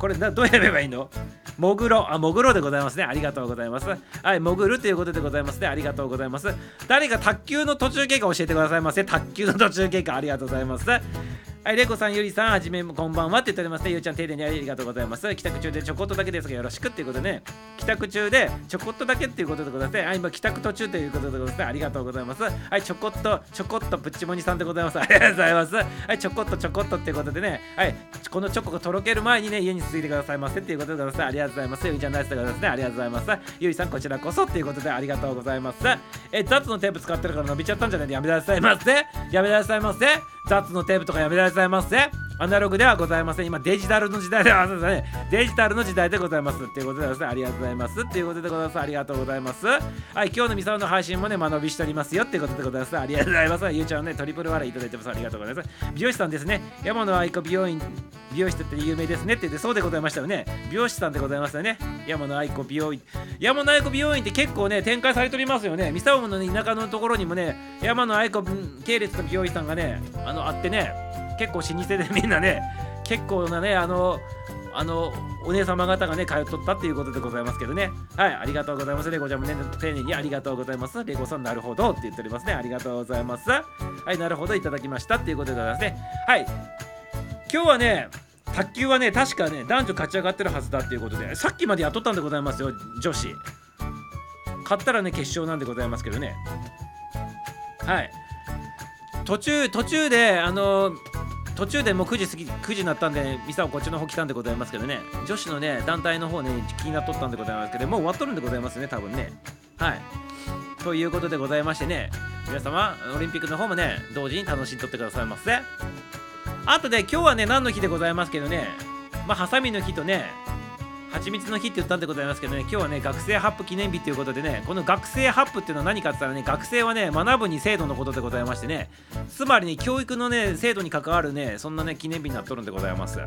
Speaker 1: これなどうやればいいの？もぐろ、あ、もぐろでございますね。ありがとうございます。はい、潜るということでございますね。ありがとうございます。誰か卓球の途中経過教えてくださいませ。卓球の途中経過ありがとうございます。はい、レコさん、ゆりさん、はじめこんばんはって言っておりますね。ゆうちゃん、丁寧にありがとうございます。帰宅中でちょこっとだけですが、よろしくっていうことでね、帰宅中でちょこっとだけっていうことでございますね。は、今、帰宅途中ということでございます。ありがとうございます。はい、ちょこっと、ちょこっと、プッチモニさんでございます。ありがとうございます。はい、ちょこっと、ちょこっとっていうことでね、はい、このチョコがとろける前にね、家に続いてくださいませっていうことでございます。ありがとうございます。ゆいちゃん、ナイスでございますね。ありがとうございます。ゆいさん、こちらこそということでありがとうございます。え、雑のテープ使ってるから伸びちゃったんじゃない？でやめなさいませ。やめなさいませ。雑のテープとかやめなさいませ。アナログではございません。今デジタルの時代では そうですね。デジタルの時代でございます。っていうことでですありがとうございます。っていうことでございます。ありがとうございます。はい今日のミサオの配信もね間延びしておりますよ。っていうことでございます。ありがとうございます。ゆうちゃんねトリプル笑いいただいてます。ありがとうございます。美容師さんですね。山野愛子美容院美容師って有名ですね。って言ってそうでございましたよね。美容師さんでございますよね。山野愛子美容院。山野愛子美容院って結構ね展開されておりますよね。ミサオの、ね、田舎のところにもね山野愛子系列の美容師さんがねあのあってね。結構老舗でみんなね結構なねあのあのお姉様方がね通っとったっていうことでございますけどね。はいありがとうございますレゴちゃんもね丁寧にありがとうございます。レゴさんなるほどって言っておりますね。ありがとうございます。はいなるほどいただきましたっていうことでございますね。はい。今日はね卓球はね確かね男女勝ち上がってるはずだっていうことでさっきまでやっとったんでございますよ女子。勝ったらね決勝なんでございますけどね。はい。途中途中であの途中でもう9時過ぎ9時になったんでミサオこっちの方来たんでございますけどね。女子のね団体の方ね気になっとったんでございますけどもう終わっとるんでございますね多分ね。はい。ということでございましてね皆様オリンピックの方もね同時に楽しんとってくださいませ。あとで今日はね何の日でございますけどね。まあハサミの日とね蜂蜜の日って言ったんでございますけどね今日はね学生ハップ記念日ということでねこの学生ハップっていうのは何かって言ったらね学生はね学ぶに制度のことでございましてねつまりね教育のね制度に関わるねそんなね記念日になっとるんでございます。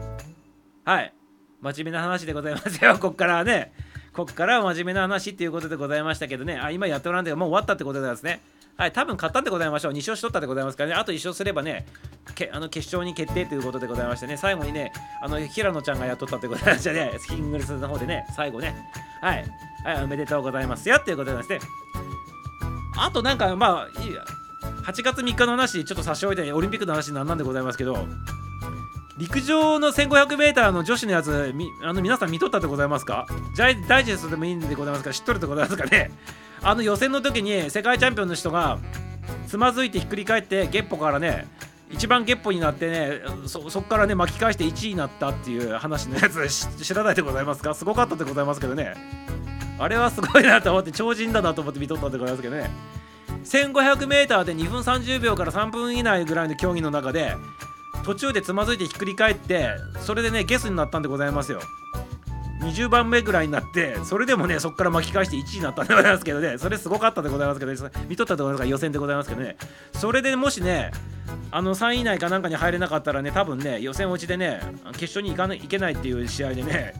Speaker 1: はい。真面目な話でございますよ。こっからはね。こっからは真面目な話っていうことでございましたけどね。あ今やっておらんでもう終わったってことですね。はい、多分勝ったんでございましょう。2勝しとったでございますからね。あと1勝すればね、けあの決勝に決定ということでございましてね、最後にね、あの平野ちゃんがやっとったってことでましてね、キングルスの方でね、最後ね、はい、はい、おめでとうございますよっていうことでしてね。あとなんか、まあ、いいや。8月3日の話、ちょっと差し置いて、オリンピックの話なんなんでございますけど、陸上の 1500m の女子のやつ、あの皆さん見とったでございますか？ダイジェストでもいいんでございますか？知っとるでございますかね。あの予選の時に世界チャンピオンの人がつまずいてひっくり返ってゲッポからね一番ゲッポになってねそこからね巻き返して1位になったっていう話のやつ 知らないでございますか？すごかったでございますけどね。あれはすごいなと思って超人だなと思って見とったでございますけどね。1500m で2分30秒から3分以内ぐらいの競技の中で途中でつまずいてひっくり返ってそれでねゲスになったんでございますよ。20番目ぐらいになってそれでもねそこから巻き返して1位になったんでございますけどね。それすごかったでございますけど、ね、見とったでございますか予選でございますけどね。それでもしねあの3位以内かなんかに入れなかったらね多分ね予選落ちでね決勝に行かないけないっていう試合でね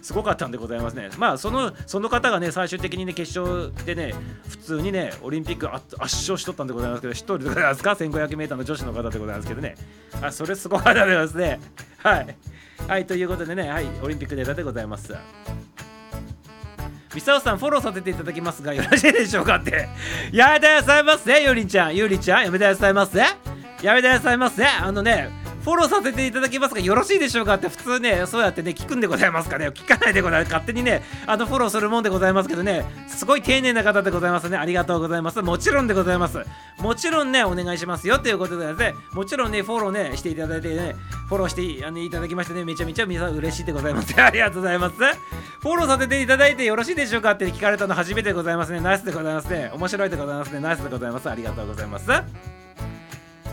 Speaker 1: すごかったんでございますね。まあそのその方がね最終的にね決勝でね普通にねオリンピック圧勝しとったんでございますけど知っとるでございますか？1500m の女子の方でございますけどね。あそれすごかったでございますね。はい。はいということでねはいオリンピックデータでございます。ミサオさんフォローさせていただきますがよろしいでしょうかって。やめてくださいませゆりちゃん。ゆりちゃんやめてくださいませ。やめてくださいませ。あのねフォローさせていただきますがよろしいでしょうか？って普通ねそうやってね聞くんでございますかね？聞かないでございます。勝手にねあのフォローするもんでございますけどね。すごい丁寧な方でございますね。ありがとうございます。もちろんでございます。もちろんねお願いしますよ。っていうことでね。もちろんねフォローねしていただいてね。フォローしてあのいただきましてね。めちゃめちゃ皆さん嬉しいでございます。ありがとうございます。フォローさせていただいてよろしいでしょうか？って聞かれたの初めてでございますね。ナイスでございますね。面白いでございますね。ナイスでございます。ありがとうございます。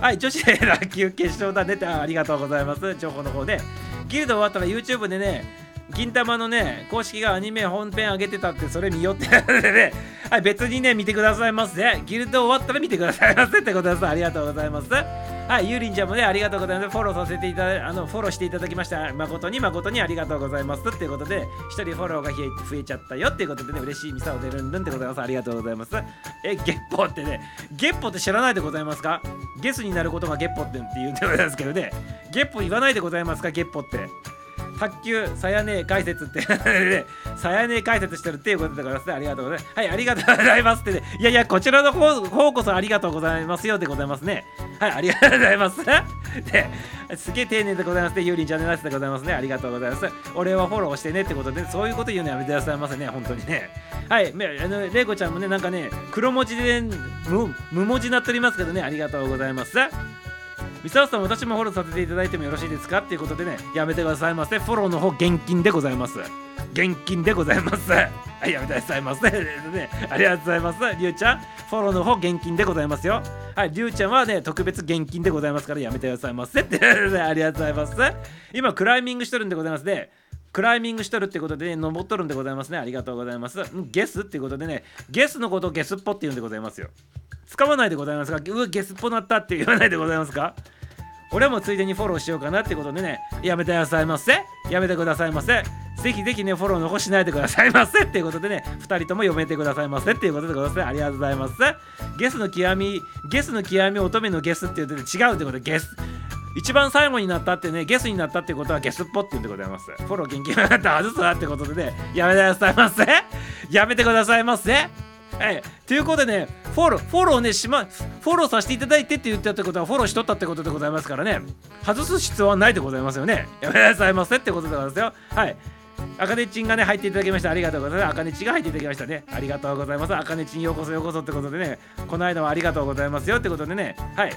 Speaker 1: はい、女子野球決勝だねってありがとうございます。情報の方で。ギルド終わったら YouTube でね、銀玉のね、公式がアニメ本編上げてたってそれ見よってね、はい、別にね、見てくださいませ。ギルド終わったら見てくださいませ ってことです。ありがとうございます。はい、ゆりんちゃんもね、ありがとうございます。フォローさせていただあの、フォローしていただきました。誠に誠にありがとうございます。っていうことで、一人フォローが増えちゃったよっていうことでね、嬉しいミサを出るんるんでございます。ありがとうございます。え、ゲッポってね、ゲッポって知らないでございますか？ゲスになることがゲッポって言うんでございますけどね、ゲッポ言わないでございますか、ゲッポって。卓球さやねえ解説って さやねえ解説してるっていうことだからありがとうございます。はいありがとうございますってね。いやいやこちらの方こそありがとうございますよでございますね。はいありがとうございます。で すげえ丁寧でございますね。ゆうりんちゃんのやつでございますね。ありがとうございます。俺はフォローしてねってことでそういうこと言うのやめてくださいませね。本当にね。はいあのれいこちゃんもねなんかね黒文字で無無文字になっておりますけどね。ありがとうございます。ミサオさん私もフォローさせていただいてもよろしいですか？っていうことでねやめてくださいませフォローの方現金でございます現金でございますはい、やめてくださいませ。ね、ありがとうございます。りゅうちゃん、フォローの方、現金でございますよ。はい、りゅうちゃんはね、特別現金でございますから、やめてくださいませ。って、ありがとうございます。今、クライミングしてるんでございますね。クライミングしとるってことで、ね、登っとるんでございますね。ありがとうございます。ゲスっていうことでね、ゲスのことをゲスっぽって言うんでございますよ。使わないでございますか？うわ、ゲスっぽなったって言わないでございますか？俺もついでにフォローしようかなってことでね、やめてくださいませ。やめてくださいませ。ぜひぜひね、フォロー残しないでくださいませっていうことでね、2人とも読めてくださいませっていうことでございます。ありがとうございます。ゲスの極み、ゲスの極み乙女のゲスって言って違うってことで、ゲス。一番最後になったってね、ゲスになったってことはゲスっぽって言うんでございます。フォロー元気なかったら外すわってことでね、やめてくださいませ。やめてくださいませ。はい、ということでね、フォロー、フォローね、しま、フォローさせていただいてって言ったってことは、フォローしとったってことでございますからね、外す必要はないでございますよね。やめてくださいませってことでございますよ。はい。あかねちんがね、入っていただきました。ありがとうございます。あかねちが入っていただきましたね。ありがとうございます。あかねちんようこそようこそってことでね、この間はありがとうございますよってことでね、はい。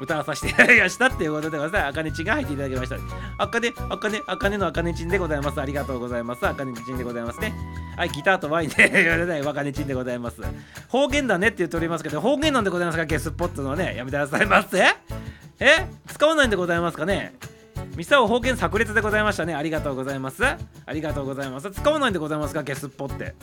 Speaker 1: 歌わさせていただきましたっていうことでございます。あかねちんが入っていただきました。あかね、あかね、あかねのあかねちんでございます。ありがとうございます。あかねちんでございますね。はい、ギターとワインで言われないわかねちんでございます。方言だねって言っておりますけど、方言なんでございますか、ゲスポットのね、やめてくださいませ。え使わないんでございますかね？ミサオ方言炸裂でございましたね。ありがとうございます。ありがとうございます。使わないんでございますか、ゲスっぽって。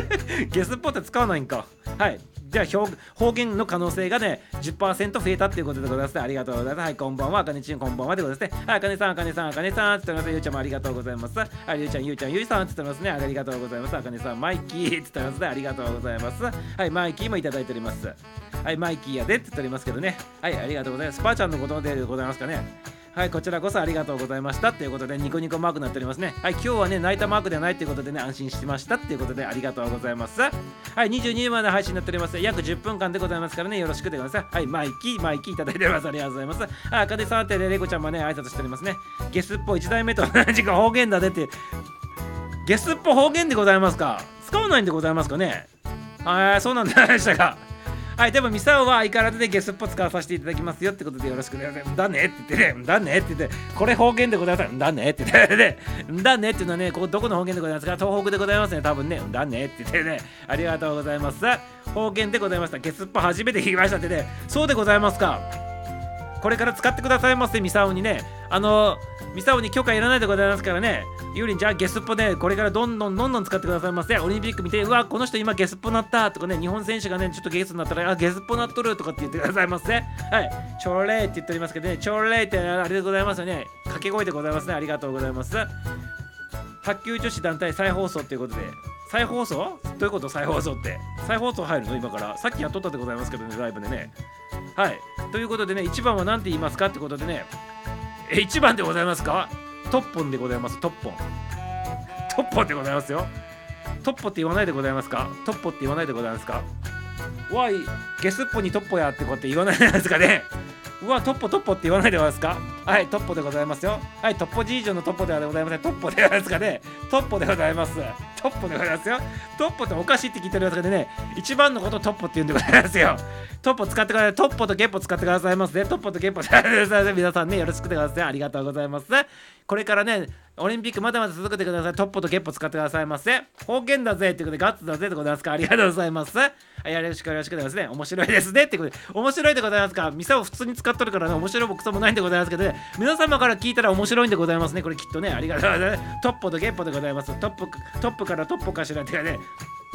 Speaker 1: ゲスっぽって使わないんか。はい。じゃあ表方言の可能性がね10%増えたっていうことでございます、ね、ありがとうございます。はいこんばんは。あかねちんこんばんはでございます。ねあかねさんあかねさんあかねさんって言ってますゆうちゃんもありがとうございます。はいゆうちゃんゆうちゃんゆいさんって言ってますね。ありがとうございます。あかねさんマイキーって言ってますね。ありがとうございます。はいマイキーもいただいております。はいマイキーやでって言っておりますけどね。はいありがとうございます。スパーちゃんのことでございますかね。はい、こちらこそありがとうございましたっていうことでニコニコマークになっておりますね。はい、今日はね、泣いたマークではないっていうことでね、安心しましたっていうことでありがとうございます。はい、22時まで配信になっております。約10分間でございますからね、よろしくでございます。はい、マイキー、マイキーいただいております。ありがとうございます。あかねさんってレコちゃんもね、挨拶しておりますね。ゲスっぽ1代目と同じく方言だねって、ゲスっぽ方言でございますか？使わないんでございますかね？はい、そうなんでしたか。はい、でもミサオは相変わらずでゲスっぽ使わさせていただきますよってことでよろしくお願いします。だねって言ってね、だねって言って、これ方言でございます。だねって言ってね、だねっていうのはね、ここどこの方言でございますか東北でございますね、多分ね、だねって言ってね、ありがとうございます。方言でございました。ゲスっぽ初めて聞きましたってね、そうでございますか。これから使ってくださいませ、ミサオにね。あの、ミサオに許可いらないでございますからね。ゆうりん、じゃあゲスっぽね、これからどんどんどんどん使ってくださいませ。オリンピック見て、うわ、この人今ゲスっぽなったとかね、日本選手がね、ちょっとゲスになったら、あ、ゲスっぽなっとるとかって言ってくださいませ。はい。チョレーって言っておりますけどね、チョレーってあれでございますよね。掛け声でございますね。ありがとうございます。卓球女子団体再放送っていうことで、再放送？どういうこと？再放送って。再放送入るの？今から。さっきやっとったでございますけどね、ライブでね。はい。ということでね、1番は何て言いますかってことでね、え、1番でございますか？トッポンでございます、トッポン。トッポンでございますよ。トッポって言わないでございますか？トッポって言わないでございますか？わい、ゲスっぽにトッポやってこうやって言わないですかね？うわ、トッポトッポって言わないでございますか？はい、トッポでございますよ。はい、トッポじいじょのトッポではございません。トッポでございますかね？トッポでございます。トッポでございますよ。トッポっておかしいって聞いておりますけどね、一番のことトッポって言うんでございますよ。トッポ使ってください。トッポとゲッポ使ってくださいますね。トッポとゲッポ使ってください。皆さんね、よろしくてください。ありがとうございます。これからね、オリンピックまだまだ続けてください。トッポとゲッポ使ってくださいませ。方言だぜっていうことで、ガッツだぜでございますか。ありがとうございます。はい、よろしくよろしくでございます。ね。面白いです。ねってことで、面白いでございます。か。ミサを普通に使っとるからね、面白いボクソもないんでございます。けどね、皆様から聞いたら面白いんでございます。ね。これきっとね、ありがとうございます。トッポとゲッポでございます。トップ、トップからトッポかしらってかね、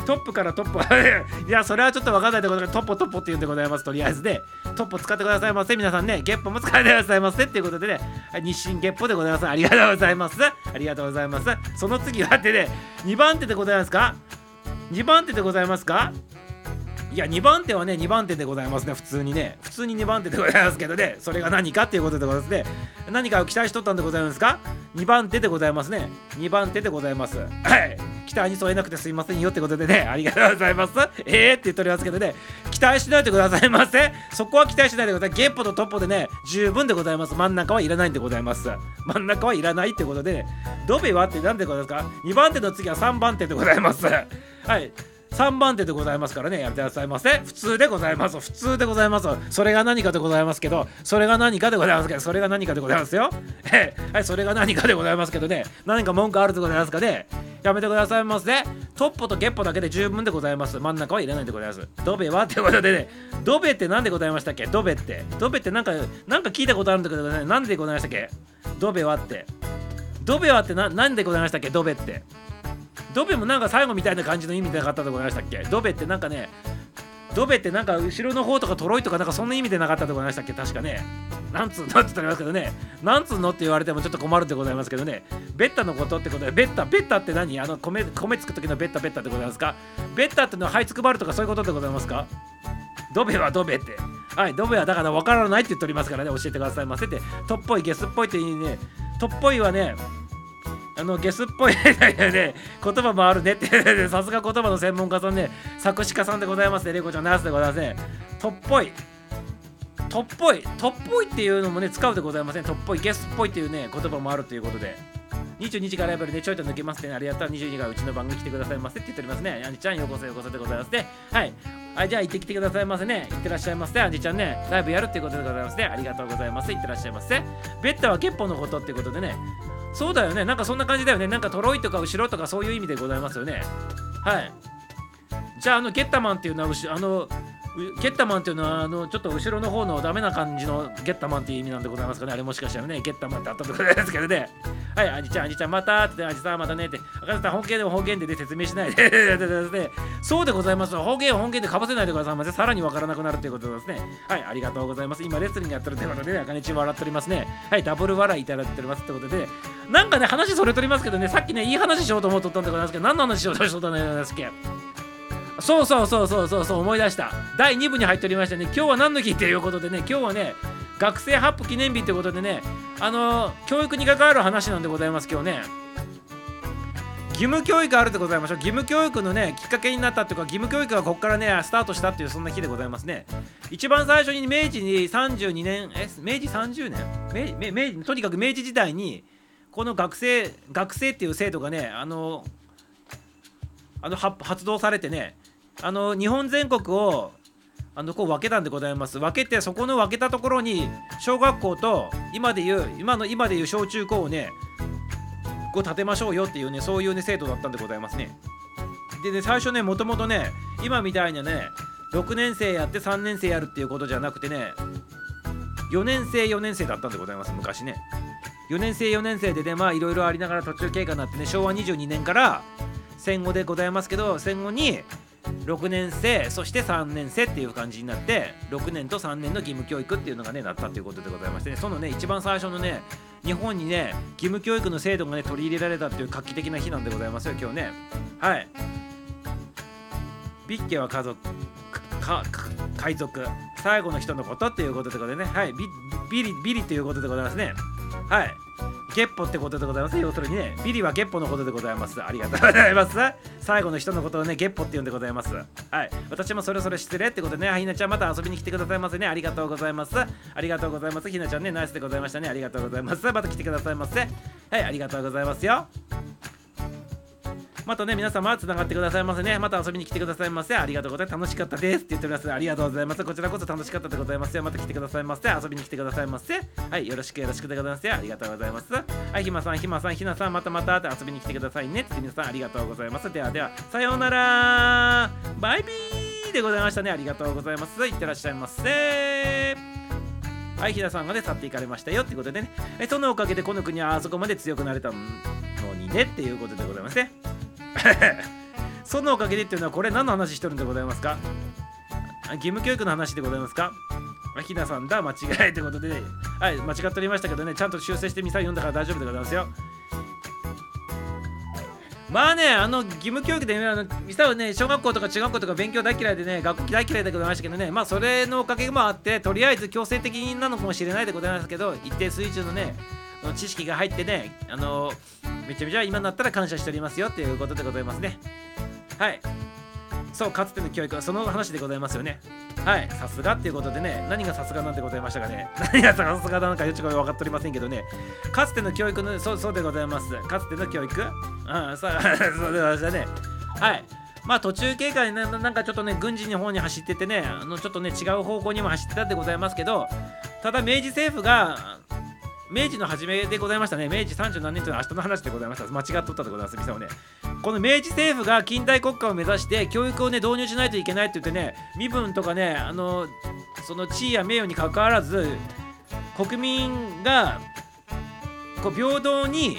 Speaker 1: トップからトップ。いやそれはちょっとわかんないでございますトッポトッポって言うんでございます。とりあえずでトッポ使ってくださいませ。皆さんねゲッポも使ってくださいませ。っていうことでね日清ゲッポでございます。ありがとうございます。ありがとうございます。その次はってね2番手でございますか？2番手でございますか？いや2番手はね2番手でございますね。普通にね。普通に2番手でございますけどね。それが何かっていうことでございます。ね何かを期待しとったんでございますか？2番手でございますね。2番手でございます。はい。期待に添えなくてすいませんよってことでね。ありがとうございます。えーって言っておりますけどね。期待しないでくださいませそこは期待しないでください。ゲッポとトッポでね十分でございます。真ん中はいらないんでございます。真ん中はいらないってことで、ね、ドベはって何でございますか？2番手の次は3番手でございます。はい。3番手でございますからねやってくださいませ。普通でございます。普通でございます。それが何かでございますけどそれが何かでございますけどそれが何かでございますよ。ええ。はいそれが何かでございますけどね何か文句あるでございますかね。やめてくださいませ。トッポとゲッポだけで十分でございます。真ん中はいらないでございます。ドベはってことでね。ドベって何でございましたっけ？ドベって。ドベってなんかなんか聞いたことあるんだけどね。なんでございましたっけ？ドベはって。ドベはってななんでございましたっけ？ドベって。ドベもなんか最後みたいな感じの意味でなかったでございましたっけ？ドベってなんかねドベってなんか後ろの方とかトロイとかなんかそんな意味でなかったでございましたっけ？確かね。なんつうのって言ったらますけどね。なんつうのって言われてもちょっと困るでございますけどね。ベッタのことってことでベッタベッタって何？あの米米つく時のベッタベッタってございますか？ベッタってのは這いつくばるとかそういうことでございますか？ドベはドベって。はいドベはだから分からないって言っておりますからね。教えてくださいませって。とっぽいゲスっぽいっていいね。とっぽいはねあのゲスっぽいね言葉もあるねってさすが言葉の専門家さんね。作詞家さんでございますね。レコちゃんナースでございますね。とっぽい。とっぽい。とっぽいっていうのもね使うでございません。とっぽい。ゲスっぽいっていうね言葉もあるということで。22時からライブでちょいと抜けますってねあれやった22時からうちの番組来てくださいませって言っておりますね。アンジちゃんようこそようこそでございますね。はい。はいじゃあ行ってきてくださいませね。行ってらっしゃいませ。アンジちゃんねライブやるっていうことでございますね。ありがとうございます。行ってらっしゃいませ。ベッタはケッポのことってことでね。そうだよね。なんかそんな感じだよね。なんかトロイとか後ろとかそういう意味でございますよね。はい。じゃああのゲッタマンっていうのはあのゲッタマンっていうのはあのちょっと後ろの方のダメな感じのゲッタマンっていう意味なんでございますかね。あれもしかしたらねゲッタマンってあったところですけどね。はいアジちゃんアジちゃんまたってアジさんまたねって。赤瀬さん方言でも方言で、ね、説明しない で。そうでございます。方言を方言でかぶせないでくださいませさらにわからなくなるということですね。はいありがとうございます。今レスリングやってるということでね赤根ち笑っておりますね。はいダブル笑いいただいておりますってことで。なんかね話それとりますけどねさっきねいい話しようと思っとったんでございますけど何の話しようとしとったんですっけ？そうそうそうそうそうそう思い出した。第2部に入っておりましたね今日は何の日っていうことでね今日はね学生ハップ記念日ってことでねあのー、教育に関わる話なんでございます今日ね。義務教育あるでございましょう。義務教育のねきっかけになったっていうか義務教育がここからねスタートしたっていうそんな日でございますね。一番最初に明治に32年え明治30年？明明とにかく明治時代にこの学生学生っていう制度がねあのあの発動されてねあの日本全国をあのこう分けたんでございます。分けてそこの分けたところに小学校と今でいう今の今でいう小中高をねこう建てましょうよっていうねそういうね制度だったんでございますね。でね最初ねもともとね今みたいなね6年生やって3年生やるっていうことじゃなくてね4年生4年生だったんでございます昔ね。4年生4年生でねまあいろいろありながら途中経過になってね昭和22年から戦後でございますけど戦後に6年生そして3年生っていう感じになって6年と3年の義務教育っていうのがねなったっていうことでございましてね。そのね一番最初のね日本にね義務教育の制度がね取り入れられたっていう画期的な日なんでございますよ今日ね。はい。ビッケは家族か海賊。最後の人のことっていうことでございますね。はい。ビビリビリということでございますね。はい。ゲッポってことでございます。要するにね、ビリはゲッポのことでございます。ありがとうございます。最後の人のことをね、ゲッポって言うんでございます。はい。私もそれぞれ失礼ってことでね、ひなちゃんまた遊びに来てくださいませね。ありがとうございます。ありがとうございます。ひなちゃんね、ナイスでございましたね。ありがとうございます。また来てくださいませ。はい、ありがとうございますよ。またね、皆様、つながってくださいませね。また遊びに来てくださいませ。ありがとうございます。楽しかったですって言っております。ありがとうございます。こちらこそ楽しかったでございますよ。また来てくださいませ。遊びに来てくださいませ。はい、よろしくよろしくでございますよ。ありがとうございます。はい、ひまさん、ひまさん、ひなさん、またまた遊びに来てくださいね。って皆さん、ありがとうございます。ではでは、さようならバイビーでございましたね。ありがとうございます。いってらっしゃいませ。はい、飛田さんがね、去っていかれましたよってことでね。えそのおかげでこの国はあそこまで強くなれたのにねっていうことでございますね。そのおかげでっていうのはこれ何の話してるんでございますか？義務教育の話でございますか？ひなさんだ間違いってことで、はい間違っておりましたけどね。ちゃんと修正してミサ読んだから大丈夫でございますよ。まあね、あの義務教育で、ね、あのミサはね、小学校とか中学校とか勉強大嫌いでね、学校大嫌いでございましたけどね、まあそれのおかげもあって、とりあえず強制的なのかもしれないでございますけど、一定水準のね、の知識が入ってね、あのめちゃめちゃ今になったら感謝しておりますよっていうことでございますね。はいそうかつての教育はその話でございますよね。はいさすがっていうことでね何がさすがなんでございましたかね。何がさすがなのかよちこ分かっておりませんけどね。かつての教育のそうそうでございます。かつての教育？ああそうそうでございましたね。はい。まあ途中経過にななんかちょっとね軍事の方に走っててねあのちょっとね違う方向にも走ってたでございますけどただ明治政府が明治の初めでございましたね。明治30何年というのは明日の話でございました。間違っとったでございます。みさんはねこの明治政府が近代国家を目指して教育をね導入しないといけないって言ってね身分とかねあのその地位や名誉にかかわらず国民がこう平等に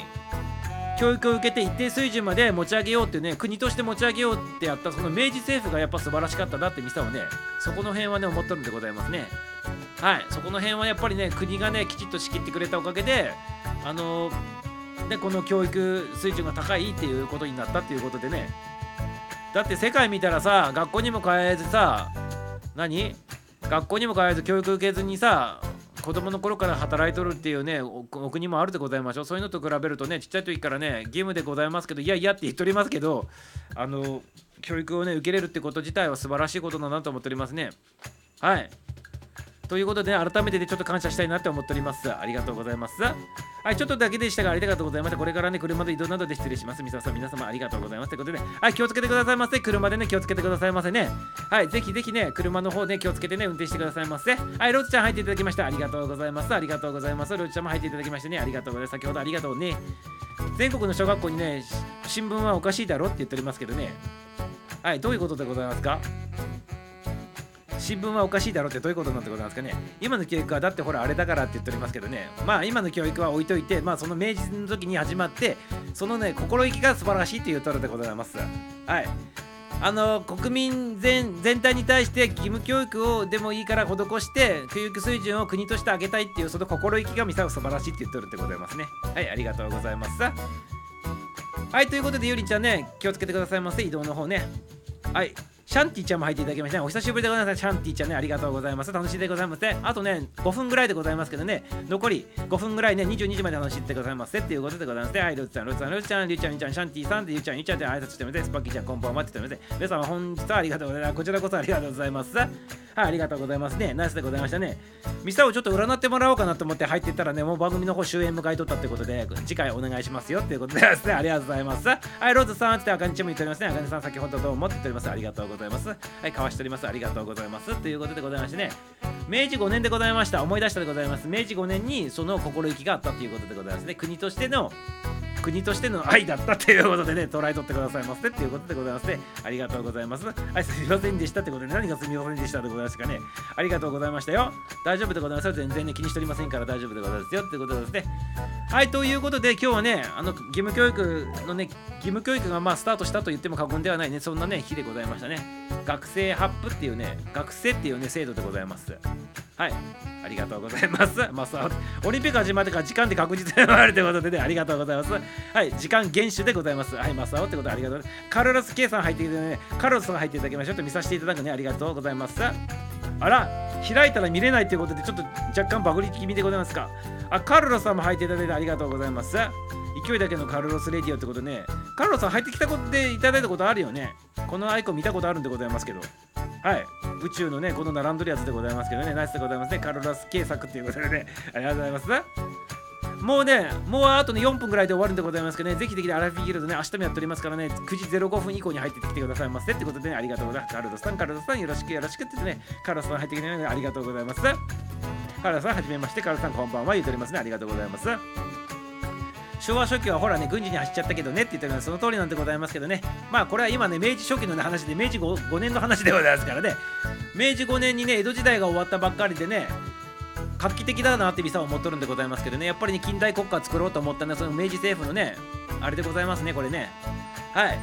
Speaker 1: 教育を受けて一定水準まで持ち上げようっていうね国として持ち上げようってやったその明治政府がやっぱ素晴らしかったなってミサはねそこの辺はね思ってるんでございますね。はい。そこの辺はやっぱりね国がねきちっと仕切ってくれたおかげであのねこの教育水準が高いっていうことになったっていうことでね。だって世界見たらさ学校にも通えずさ何？学校にも通えず教育受けずにさ子供の頃から働いとるっていうねお国もあるでございましょう。そういうのと比べるとねちっちゃい時からね義務でございますけどいやいやって言っておりますけどあの教育をね受けれるってこと自体は素晴らしいことだなと思っておりますね。はい。ということで、ね、改めてでちょっと感謝したいなって思っております。ありがとうございます。はいちょっとだけでしたがありがとうございましたこれからね車で移動などで失礼しますみささん皆様ありがとうございますということで。はい気をつけてくださいませ。車でね気をつけてくださいませね。はいぜひぜひね車の方で気をつけてね運転してくださいませ。はいローズちゃん入っていただきました。ありがとうございます。ありがとうございます。ローズちゃんも入っていただきましてね。ありがとうございます。先ほどありがとうね。全国の小学校にね新聞はおかしいだろって言っておりますけどね。はいどういうことでございますか？新聞はおかしいだろってどういうことなんてことなんですかね。今の教育はだってほらあれだからって言っておりますけどね。まあ今の教育は置いといてまあその明治の時に始まってそのね心意気が素晴らしいっていうところでございます。はい。あの国民全全体に対して義務教育をでもいいから施して教育水準を国として上げたいっていうその心意気がミサが素晴らしいって言ってるってことでございますね。はいありがとうございます。はいということでゆりちゃんね気をつけてくださいませ移動の方ね。はい。シャンティちゃんも入っていただきましたね。お久しぶりでございます。シャンティちゃんね、ありがとうございます。楽しんでございますね。あとね、5分ぐらいでございますけどね、残り5分ぐらいね、22時まで楽しんでくださいませっていうことでございますね。はい、ルーツさん、ルーツさん、ルーツちゃん、リュウちゃん、リュウちゃん、シャンティさんで、ゆうちゃん、ゆうちゃんで挨拶してみて、スパッキーちゃん、こんばんはって言ってみて、皆様本日はありがとうございます。こちらこそありがとうございます。はい、ありがとうございますね。ナイスでございましたね。ミサをちょっと占ってもらおうかなと思って入っていったらね、もう番組の方終演迎えとったってことで、次回お願いしますよっていうことでですね、ありがとうございます。はい、ローズさんってあかねちゃんも言っておりますね。あかねさん、先ほどどうもって言っております。ありがとうございます。ざいますはい、交わしております。ありがとうございます。ということでございましてね、明治5年でございました。思い出したでございます。明治5年にその心意気があったということでございますね。国としての国としての愛だったということでね、捉えとってくださいませっていうことでございますね。ありがとうございます。はい、すみませんでしたってことで、何がすみませんでしたでございますかね。ありがとうございましたよ。大丈夫でございます。全然ね、気にしておりませんから大丈夫でございますよってことですね。はい、ということで、今日はね、あの、義務教育のね、義務教育がまあスタートしたと言っても過言ではないね、そんなね、日でございましたね。学生ハップっていうね、学生っていうね、制度でございます。はい、ありがとうございます。まあ、さオリンピック始まってから時間で確実に回るということでね、ありがとうございます。はい、時間厳守でございます。はい、マサオってことありがとう。カルロス K さん入ってきてね、カルロスさん入っていただきましょうと見させていただくね、ありがとうございます。あら、開いたら見れないということで、ちょっと若干バグり気味でございますか。あ、カルロスさんも入っていただいてありがとうございます。勢いだけのカルロスレディオってことね、カルロスさん入ってきたことでいただいたことあるよね。このアイコン見たことあるんでございますけど。はい。宇宙のね、この並んでるやつでございますけどね、ナイスでございますね。カルロス計作っていうことでね、ありがとうございます。もうね、もうあとね、4分ぐらいで終わるんでございますけどね、ぜひぜひアラフィギルドね、明日もやっておりますからね、9時05分以降に入ってきてくださいませ。ってことでね、ありがとうございます。カルロさん、カルロさん、よろしくよろしくってね、カルロさん入ってきてね、ありがとうございます。カルロさん、はじめまして、カルロさん、こんばんは、言うておりますね、ありがとうございます。昭和初期はほらね軍事に走っちゃったけどねって言ってるのはその通りなんでございますけどね。まあこれは今ね明治初期の、ね、話で明治 5, 5年の話でございますからね。明治5年にね江戸時代が終わったばっかりでね画期的だなってミサは思っとるんでございますけどね。やっぱりね近代国家作ろうと思ったねその明治政府のねあれでございますねこれね。はい。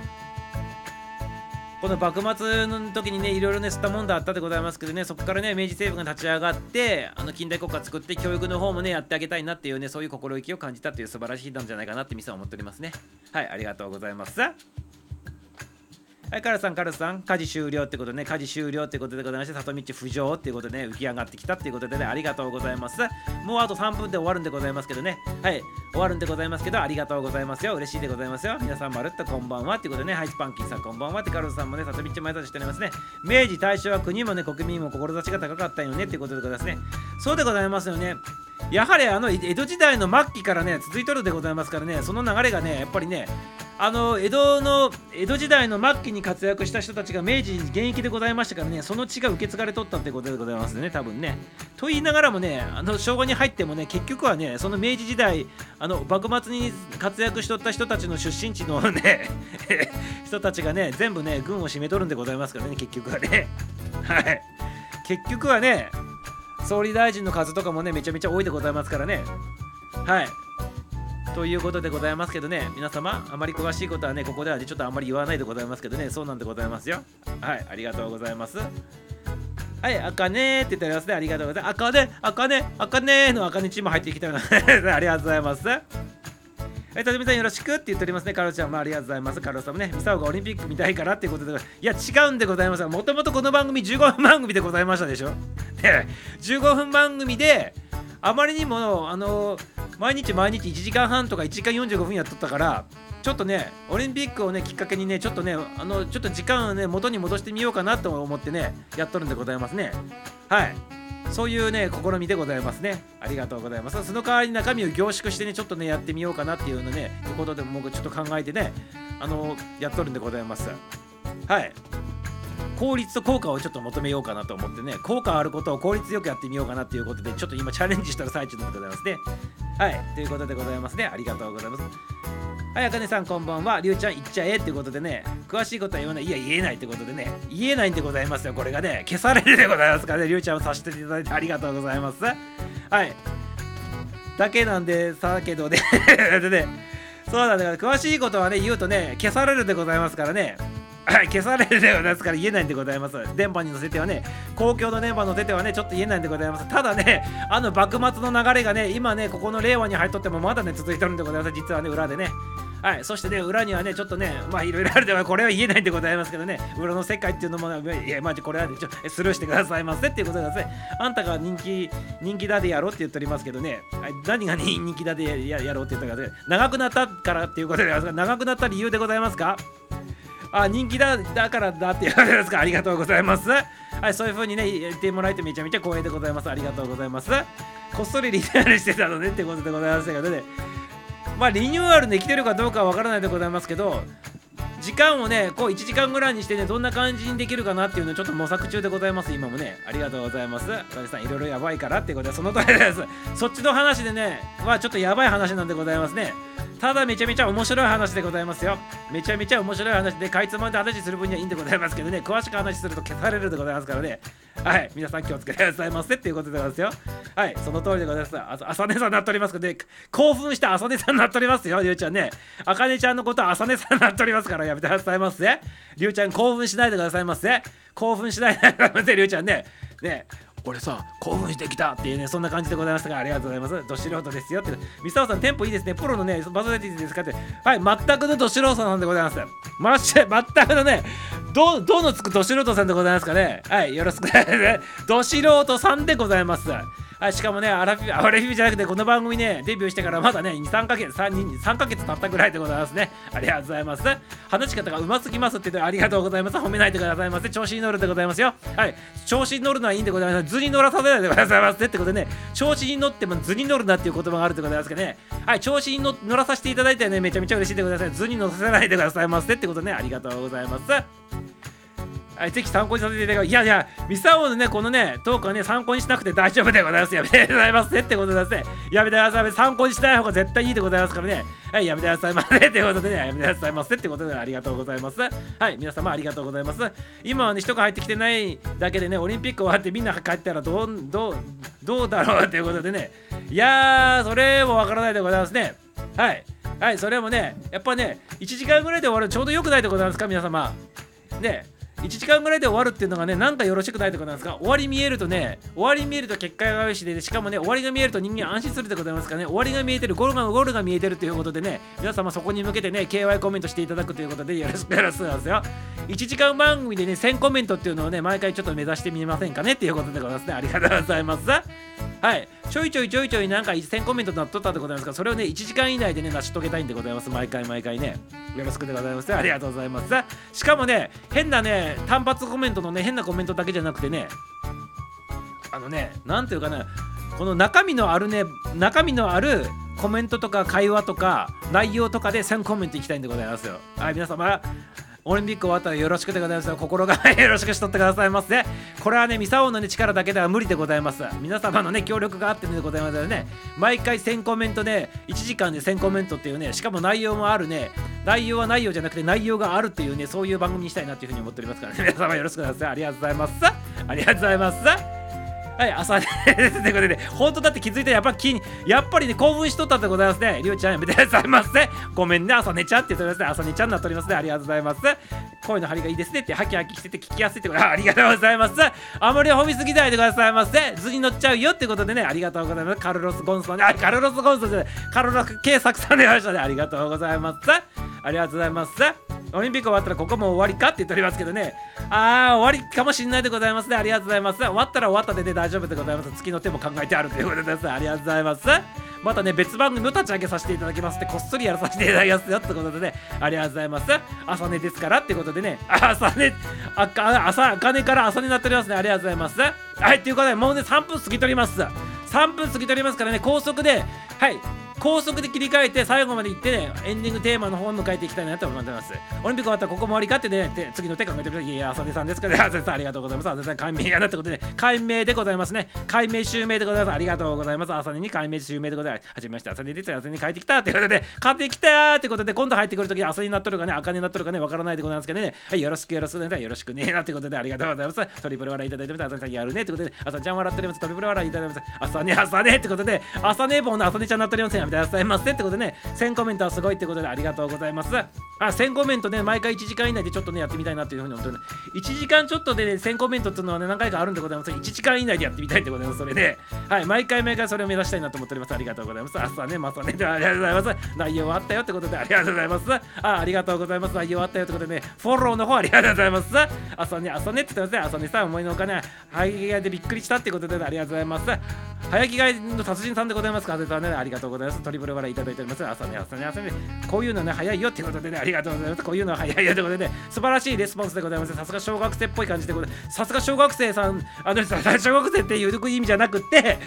Speaker 1: この幕末の時にねいろいろね吸ったもんだったでございますけどねそこからね明治政府が立ち上がってあの近代国家作って教育の方もねやってあげたいなっていうねそういう心意気を感じたっていう素晴らしいなんじゃないかなってミサは思っておりますね。はいありがとうございます。はい、カルさん、カルさん、家事終了ってことね、家事終了ってことでございまして、里道浮上っていうことでね、浮き上がってきたっていうことでね、ありがとうございます。もうあと3分で終わるんでございますけどね、はい、終わるんでございますけど、ありがとうございますよ。嬉しいでございますよ。皆さん、まるっとこんばんはってことでね、ハイスパンキーさん、こんばんはって、カルさんもね、里道前出しておりますね。明治、大正は国もね、国民も志が高かったよねってことでございますね。そうでございますよね。やはりあの江戸時代の末期からね続いとるでございますからねその流れがねやっぱりねあの江戸の江戸時代の末期に活躍した人たちが明治現役でございましたからねその血が受け継がれとったってことでございますね多分ね。と言いながらもねあの昭和に入ってもね結局はねその明治時代あの幕末に活躍しとった人たちの出身地のね 人たちがね全部ね軍を占めとるんでございますからね結局はね。はい。結局はね総理大臣の数とかもねめちゃめちゃ多いでございますからねはいということでございますけどね、皆様、あまり詳しいことはね、ここではね、ちょっとあんまり言わないでございますけどね、そうなんでございますよ。はい、ありがとうございます。はい、あかねって言っておりますね。ありがとうございます。あかね、あかね、あかねのあかねチーム入ってきたので、ありがとうございます。はい、とさんよろしくって言っておりますね。カロちゃんもありがとうございます。カロさんもね、ミサオがオリンピック見たいからっていうことで、いや、違うんでございます。もともとこの番組15分番組でございましたでしょ？で、15分番組で、あまりにも、あの、毎日毎日1時間半とか1時間45分やっとったから、ちょっとね、オリンピックをね、きっかけにね、ちょっとね、あの、ちょっと時間をね、元に戻してみようかなと思ってね、やっとるんでございますね。はい。そういうね、試みでございますね。ありがとうございます。その代わりに中身を凝縮してね、ちょっとね、やってみようかなっていうのね、いうことで僕ちょっと考えてね、あの、やっとるんでございます。はい。効率と効果をちょっと求めようかなと思ってね、効果あることを効率よくやってみようかなということで、ちょっと今チャレンジしたら最中でございますね。はい、ということでございますね。ありがとうございます。はい、あかねさんこんばんは。りゅうちゃん言っちゃえってことでね、詳しいことは言わない。いや、言えないってことでね、言えないんでございますよ。これがね、消されるでございますからね、りゅうちゃんをさせていただいてありがとうございます。はい。だけなんで、さけどね、でね、そうなんだから、詳しいことはね、言うとね、消されるでございますからね。消されるでございますから言えないんでございます。電波に乗せてはね、公共の電波に乗せてはね、ちょっと言えないんでございます。ただね、あの幕末の流れがね、今ね、ここの令和に入っとってもまだね、続いてるんでございます。実はね、裏でね。はい、そしてね、裏にはね、ちょっとね、まあいろいろあるでは、これは言えないんでございますけどね、裏の世界っていうのも、いや、まあこれはね、ちょスルーしてくださいませっていうことでですね、あんたが人気、人気だでやろうって言っておりますけどね、はい、何が人気だでやろうって言ったかで、長くなったからっていうことで、長くなった理由でございますか？あ人気だだからだって言われますか。ありがとうございます。はいそういう風にね言ってもらえてめちゃめちゃ光栄でございます。ありがとうございます。こっそりリニューアルしてたのねってことでございましたけどね。まあリニューアルできてるかどうかはわからないでございますけど時間をねこう1時間ぐらいにしてねどんな感じにできるかなっていうのをちょっと模索中でございます。今もね。ありがとうございます。おじさんいろいろやばいからってことでその通りです。そっちの話でねはちょっとやばい話なんでございますね。ただめちゃめちゃ面白い話でございますよ。めちゃめちゃ面白い話でかいつまんで話する分にはいいんでございますけどね。詳しく話すると消されるでございますからね。はい。皆さん気をつけてくださいませっていうことでございますよ。はい。その通りでございます。あ朝寝さんになっておりますけどね。興奮して朝寝さんになっておりますよ。りゅうちゃんね。あかねちゃんのことは朝寝さんになっておりますからやめてくださいませ。りゅうちゃん興奮しないでくださいませ。興奮しないでくださいませ。りゅうちゃんね。ね。俺さ興奮してきたっていうねそんな感じでございましたがありがとうございます。ど素人ですよって。ミサオさんテンポいいですね。プロのねバズレティですかって。はい全くのど素人さんでございます。まし全くのねどどのつくど素人さんでございますかね。はいよろしくね。ど素人さんでございます。はい、しかもね、アラフィアラフィフじゃなくて、この番組ね、デビューしてからまだね、2、3ヶ月、3, 3ヶ月経ったぐらいでございますね。ありがとうございます。話し方がうますぎますって言ってありがとうございます。褒めないでくださいませ。調子に乗るでございますよ。はい、調子に乗るのはいいんでございます。図に乗らさせないでくださいませってことでね、調子に乗っても図に乗るなっていう言葉があるでございますけどね、はい、調子に乗らさせていただいてね、めちゃめちゃ嬉しいでございます。図に乗させないでくださいませってことね、ありがとうございます。はい、ぜひ参考にさせていただきますいやいや、ミサオのね、このね、トークはね、参考にしなくて大丈夫でございます。やめてくださいませってことでですね。やめてくださいませ。参考にしない方が絶対いいでございますからね。はい、やめてくださいませってことでね、やめてくださいませってことでありがとうございます。はい、皆様ありがとうございます。今はね、人が入ってきてないだけでね、オリンピック終わってみんな帰ったらどう、どう、どうだろうっていうことでね。いやー、それもわからないでございますね。はい。はい、それもね、やっぱね、1時間ぐらいで終わるちょうどよくないでございますか、皆様。ね、1時間ぐらいで終わるっていうのがね、なんかよろしくないってことなんですか？終わり見えるとね、終わり見えると結果が良しで、しかもね、終わりが見えると人間安心するってことなんですかね、終わりが見えてる、ゴールがゴールが見えてるということでね、皆様そこに向けてね、KY コメントしていただくということでよろしくお願いしますよ。1時間番組でね、1000コメントっていうのをね、毎回ちょっと目指してみませんかねっていうことでございますね。ありがとうございます。はい、ちょいちょいちょいちょいなんか1000コメントなっとったってことなんですが、それをね、1時間以内でね、成し遂げたいんでございます。毎回毎回ね。よろしくでございます。ありがとうございます。しかもね、変なね、単発コメントのね、変なコメントだけじゃなくてね、あのね、なんていうかな、この中身のあるね、中身のあるコメントとか会話とか内容とかで1000コメントいきたいんでございますよはい皆様オリンピック終わったらよろしくでございます。心がよろしくしとってくださいませ。これはね、ミサオの、ね、力だけでは無理でございます。皆様のね、協力があってでございますよね。毎回1000コメントね、1時間で1000コメントっていうね、しかも内容もあるね、内容は内容じゃなくて内容があるっていうね、そういう番組にしたいなっていうふうに思っておりますからね、皆様よろしくお願いします。ありがとうございます。ありがとうございます。はい、朝です ということで、本当だって気づいたらやっぱりやっぱりね、興奮しとったでございますね。りゅうちゃんやめてくださいませ。ごめんね、朝寝ちゃって言っておりますね。朝寝ちゃんになっておりますね。ありがとうございます。声の張りがいいですねって、ハキハキしてて聞きやすいってことありがとうございます。あまり褒めすぎないでくださいませ。図に乗っちゃうよってことでね、ありがとうございます。カルロス・ゴンソね、あ、カルロス・ゴンソじゃない、カルロス・ケイサクさんでましたね。ありがとうございます。ありがとうございます。オリンピック終わったらここも終わりかって言っておりますけどね。ああ、終わりかもしんないでございますね。ありがとうございます。終わったら終わったでね、大丈夫でございます。月の手も考えてあるということです。ありがとうございます。またね、別番組の立ち上げさせていただきますって、こっそりやらさせていただきますよってことでね、ありがとうございます。朝寝ですからってことでね、朝寝、あか朝、あかねから朝寝になっておりますね。ありがとうございます。はい、ということで、もうね、3分過ぎとります。3分過ぎとりますからね、高速で、はい、高速で切り替えて最後まで行ってねエンディングテーマの方に迎えていきたいなと思ってます。オリンピック終わったらここも終わりかってねで次の手考えてみたい。や浅出さんですかね。浅出さんありがとうございます。浅出さん解明やなってことで解明でございますね。解明襲名でございます。ありがとうございます。浅出に解明襲名でございます。はじめまして浅出です。浅出に帰ってきたってことで帰ってきたってことで今度入ってくるとき浅出になっとるかね赤になっとるかねわからないでございますけどね。はいよろしくよろしくねよろしくねなってことでありがとうございます。トリプル笑いいただいてみた浅出さんやるねってことで浅ちゃん笑っております。トリプル笑いいただいてます。朝ね朝ねってことで朝ね棒の朝ねちゃんになっておりますめてくださいませってことでね1000コメントはすごいってことでありがとうございます。あ1000コメントね毎回1時間以内でちょっとねやってみたいなっていうふうに思ってね。1時間ちょっとでね1000コメントっていうのはね何回かあるんでございます。1時間以内でやってみたいってことでそれで。はい毎回毎回それを目指したいなと思っております。ありがとうございます。朝ねまたねありがとうございます。内容あったよってことでありがとうございます。あありがとうございます。内容あったよってことでねフォローの方ありがとうございます。朝ね朝ねって言ってますね。朝ねさん思いのお金早着替えでびっくりしたってことでありがとうございます。早着替えの達人さんでございます。風さんねありがとうございます。トリプル笑いいただいております。朝ね朝ね朝ねこういうのね早いよってことでねありがとうございます。こういうのは早いよってことでね素晴らしいレスポンスでございます。さすが小学生っぽい感じでございます。さすが小学生さん。あの小学生っていう意味じゃなくて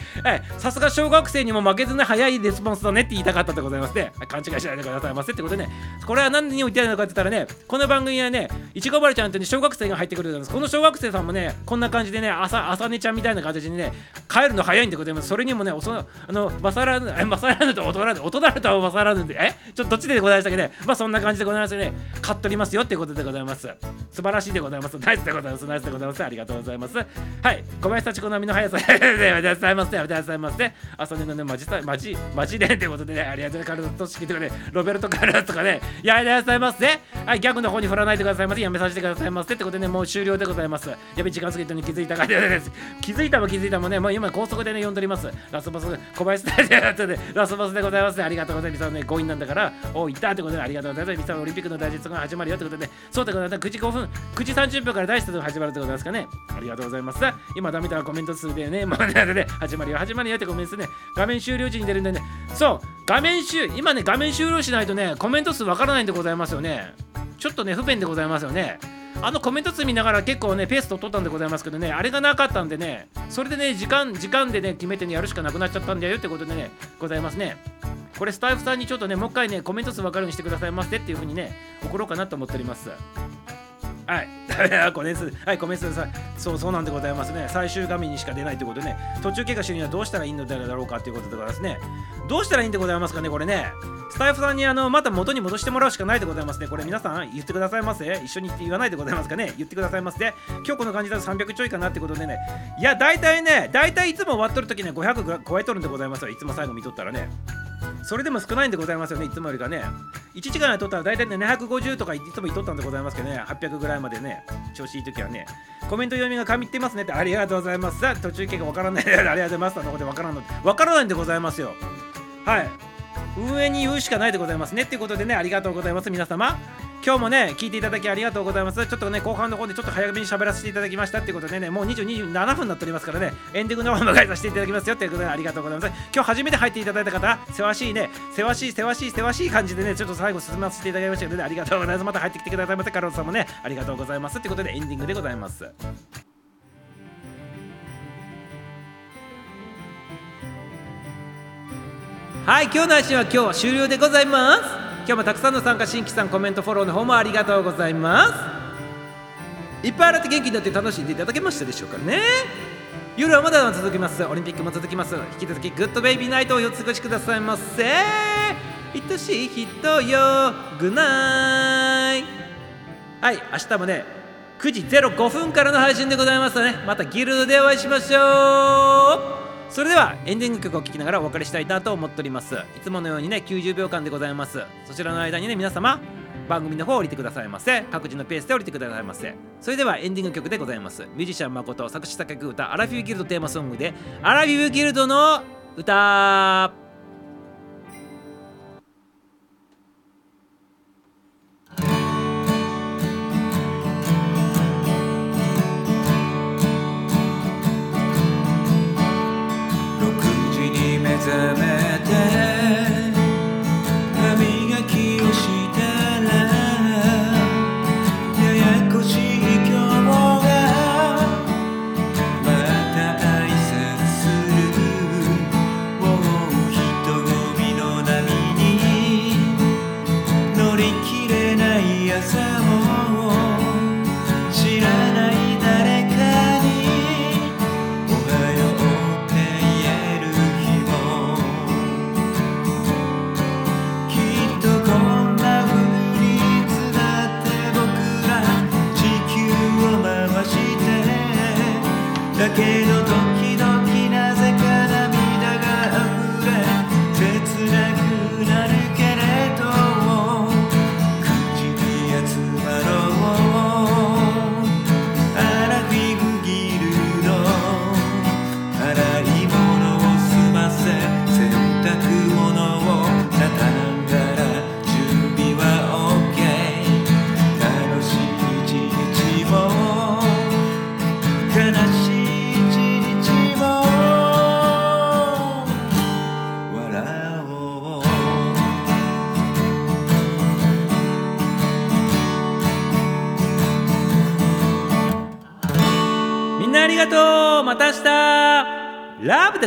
Speaker 1: さすが小学生にも負けずね早いレスポンスだねって言いたかったでございますね。勘違いしないでくださいませってことでね。これは何に言ってあるのかって言ったらねこの番組はねいちごばれちゃんって、ね、小学生が入ってくるんです。この小学生さんもねこんな感じでね朝朝寝ちゃんみたいな形にね帰るの早いんでございます。それにもねおそあの勝らぬ勝らぬと劣らぬ劣らぬとは勝らぬんでえ？ちょっとどっちでございましたけね？まあそんな感じでございますね。買っとりますよってことでございます。素晴らしいでございます。ナイスでございます。ナイスでございます。ありがとうございます。はい。小林幸子並みの速さ。でございますねございますね朝寝のねマジマジマジでってことでね。ありがとうございます。としきとかねロベルト・カルとかね。いやありがとうございます。はいギャグの方に振らないでくださいませ。やめさせてくださいませってことでね。もう終了でございます。やべ時間過ぎたのに気づいたからです。気づいたも気づいたもね。もう今高速でね呼んでおります。ラスボス小林大臣でラスボスでございます。ねありがとうございます。ね強引なんだからおいったってことでありがとうございます。ミサオリンピックの大実が始まるよってことで。そうでございます9時5分9時30分から大スが始まるってことですかね。ありがとうございます。今ダメだコメント数でね。もうね始まるよ始まるよってコメントね。画面終了時に出るんでね。そう画面終今ね画面終了しないとねコメント数わからないんでございますよね。ちょっとね不便でございますよね。あのコメント数見ながら結構ねペースと取ったんでございますけどねあれがなかったんでねそれでね時間時間でね決めてねやるしかなくなっちゃったんだよってことでねございますね。これスタッフさんにちょっとねもう一回ねコメント数分かるようにしてくださいませっていうふうにね送ろうかなと思っております。はい、コメントはい、コメントさそうそうなんでございますね。最終画面にしか出ないということでね、途中経過知るにはどうしたらいいのだろうかということでございますね。どうしたらいいんでございますかね、これね。スタイフさんにあのまた元に戻してもらうしかないでございますね。これ皆さん言ってくださいませ。一緒に言わないでございますかね。言ってくださいませ。今日この感じだと300ちょいかなってことでね。いや、大体ね、大体いつも終わっとるときね、500超えとるんでございますよ。いつも最後見とったらね。それでも少ないんでございますよね、いつもよりかね。1時間で取ったら大体ね、750とかいつも言っとったんでございますけどね、800ぐらいまでね、調子いい時はね、コメント読みが神ってますねって、ありがとうございます。さあ、途中経過わからない。ありがとうございます。のこでわからんの。わからないんでございますよ。はい。運営に言うしかないでございますね。っていうことでね、ありがとうございます、皆様。今日もね、聞いていただきありがとうございます。ちょっとね、後半の方でちょっと早めに喋らせていただきましたっていうことでね、もう20、27分になっておりますからね、エンディングの方を迎えさせていただきますよっていうことでありがとうございます。今日初めて入っていただいた方、せわしいね、せわしい、せわしい、せわしい感じでね、ちょっと最後進ませていただきましたけどね、ありがとうございます。また入ってきてくださいませ、カロンさんもね、ありがとうございますっていうことでエンディングでございます。
Speaker 2: はい今日の配信は今日は終了でございます。今日もたくさんの参加新規さんコメントフォローの方もありがとうございます。いっぱい洗って元気になって楽しんでいただけましたでしょうかね。夜はまだまだ続きます。オリンピックも続きます。引き続きグッドベイビーナイトをお過ごしくださいませ。愛しい人よ。グナイはい明日もね9時05分からの配信でございますので、ね、またギルドでお会いしましょう。それではエンディング曲を聴きながらお別れしたいなと思っております。いつものようにね90秒間でございます。そちらの間にね皆様番組の方を降りてくださいませ。各自のペースで降りてくださいませ。それではエンディング曲でございます。ミュージシャン誠作詞作曲歌アラフィフギルドテーマソングでアラフィフギルドの歌。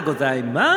Speaker 2: ございます。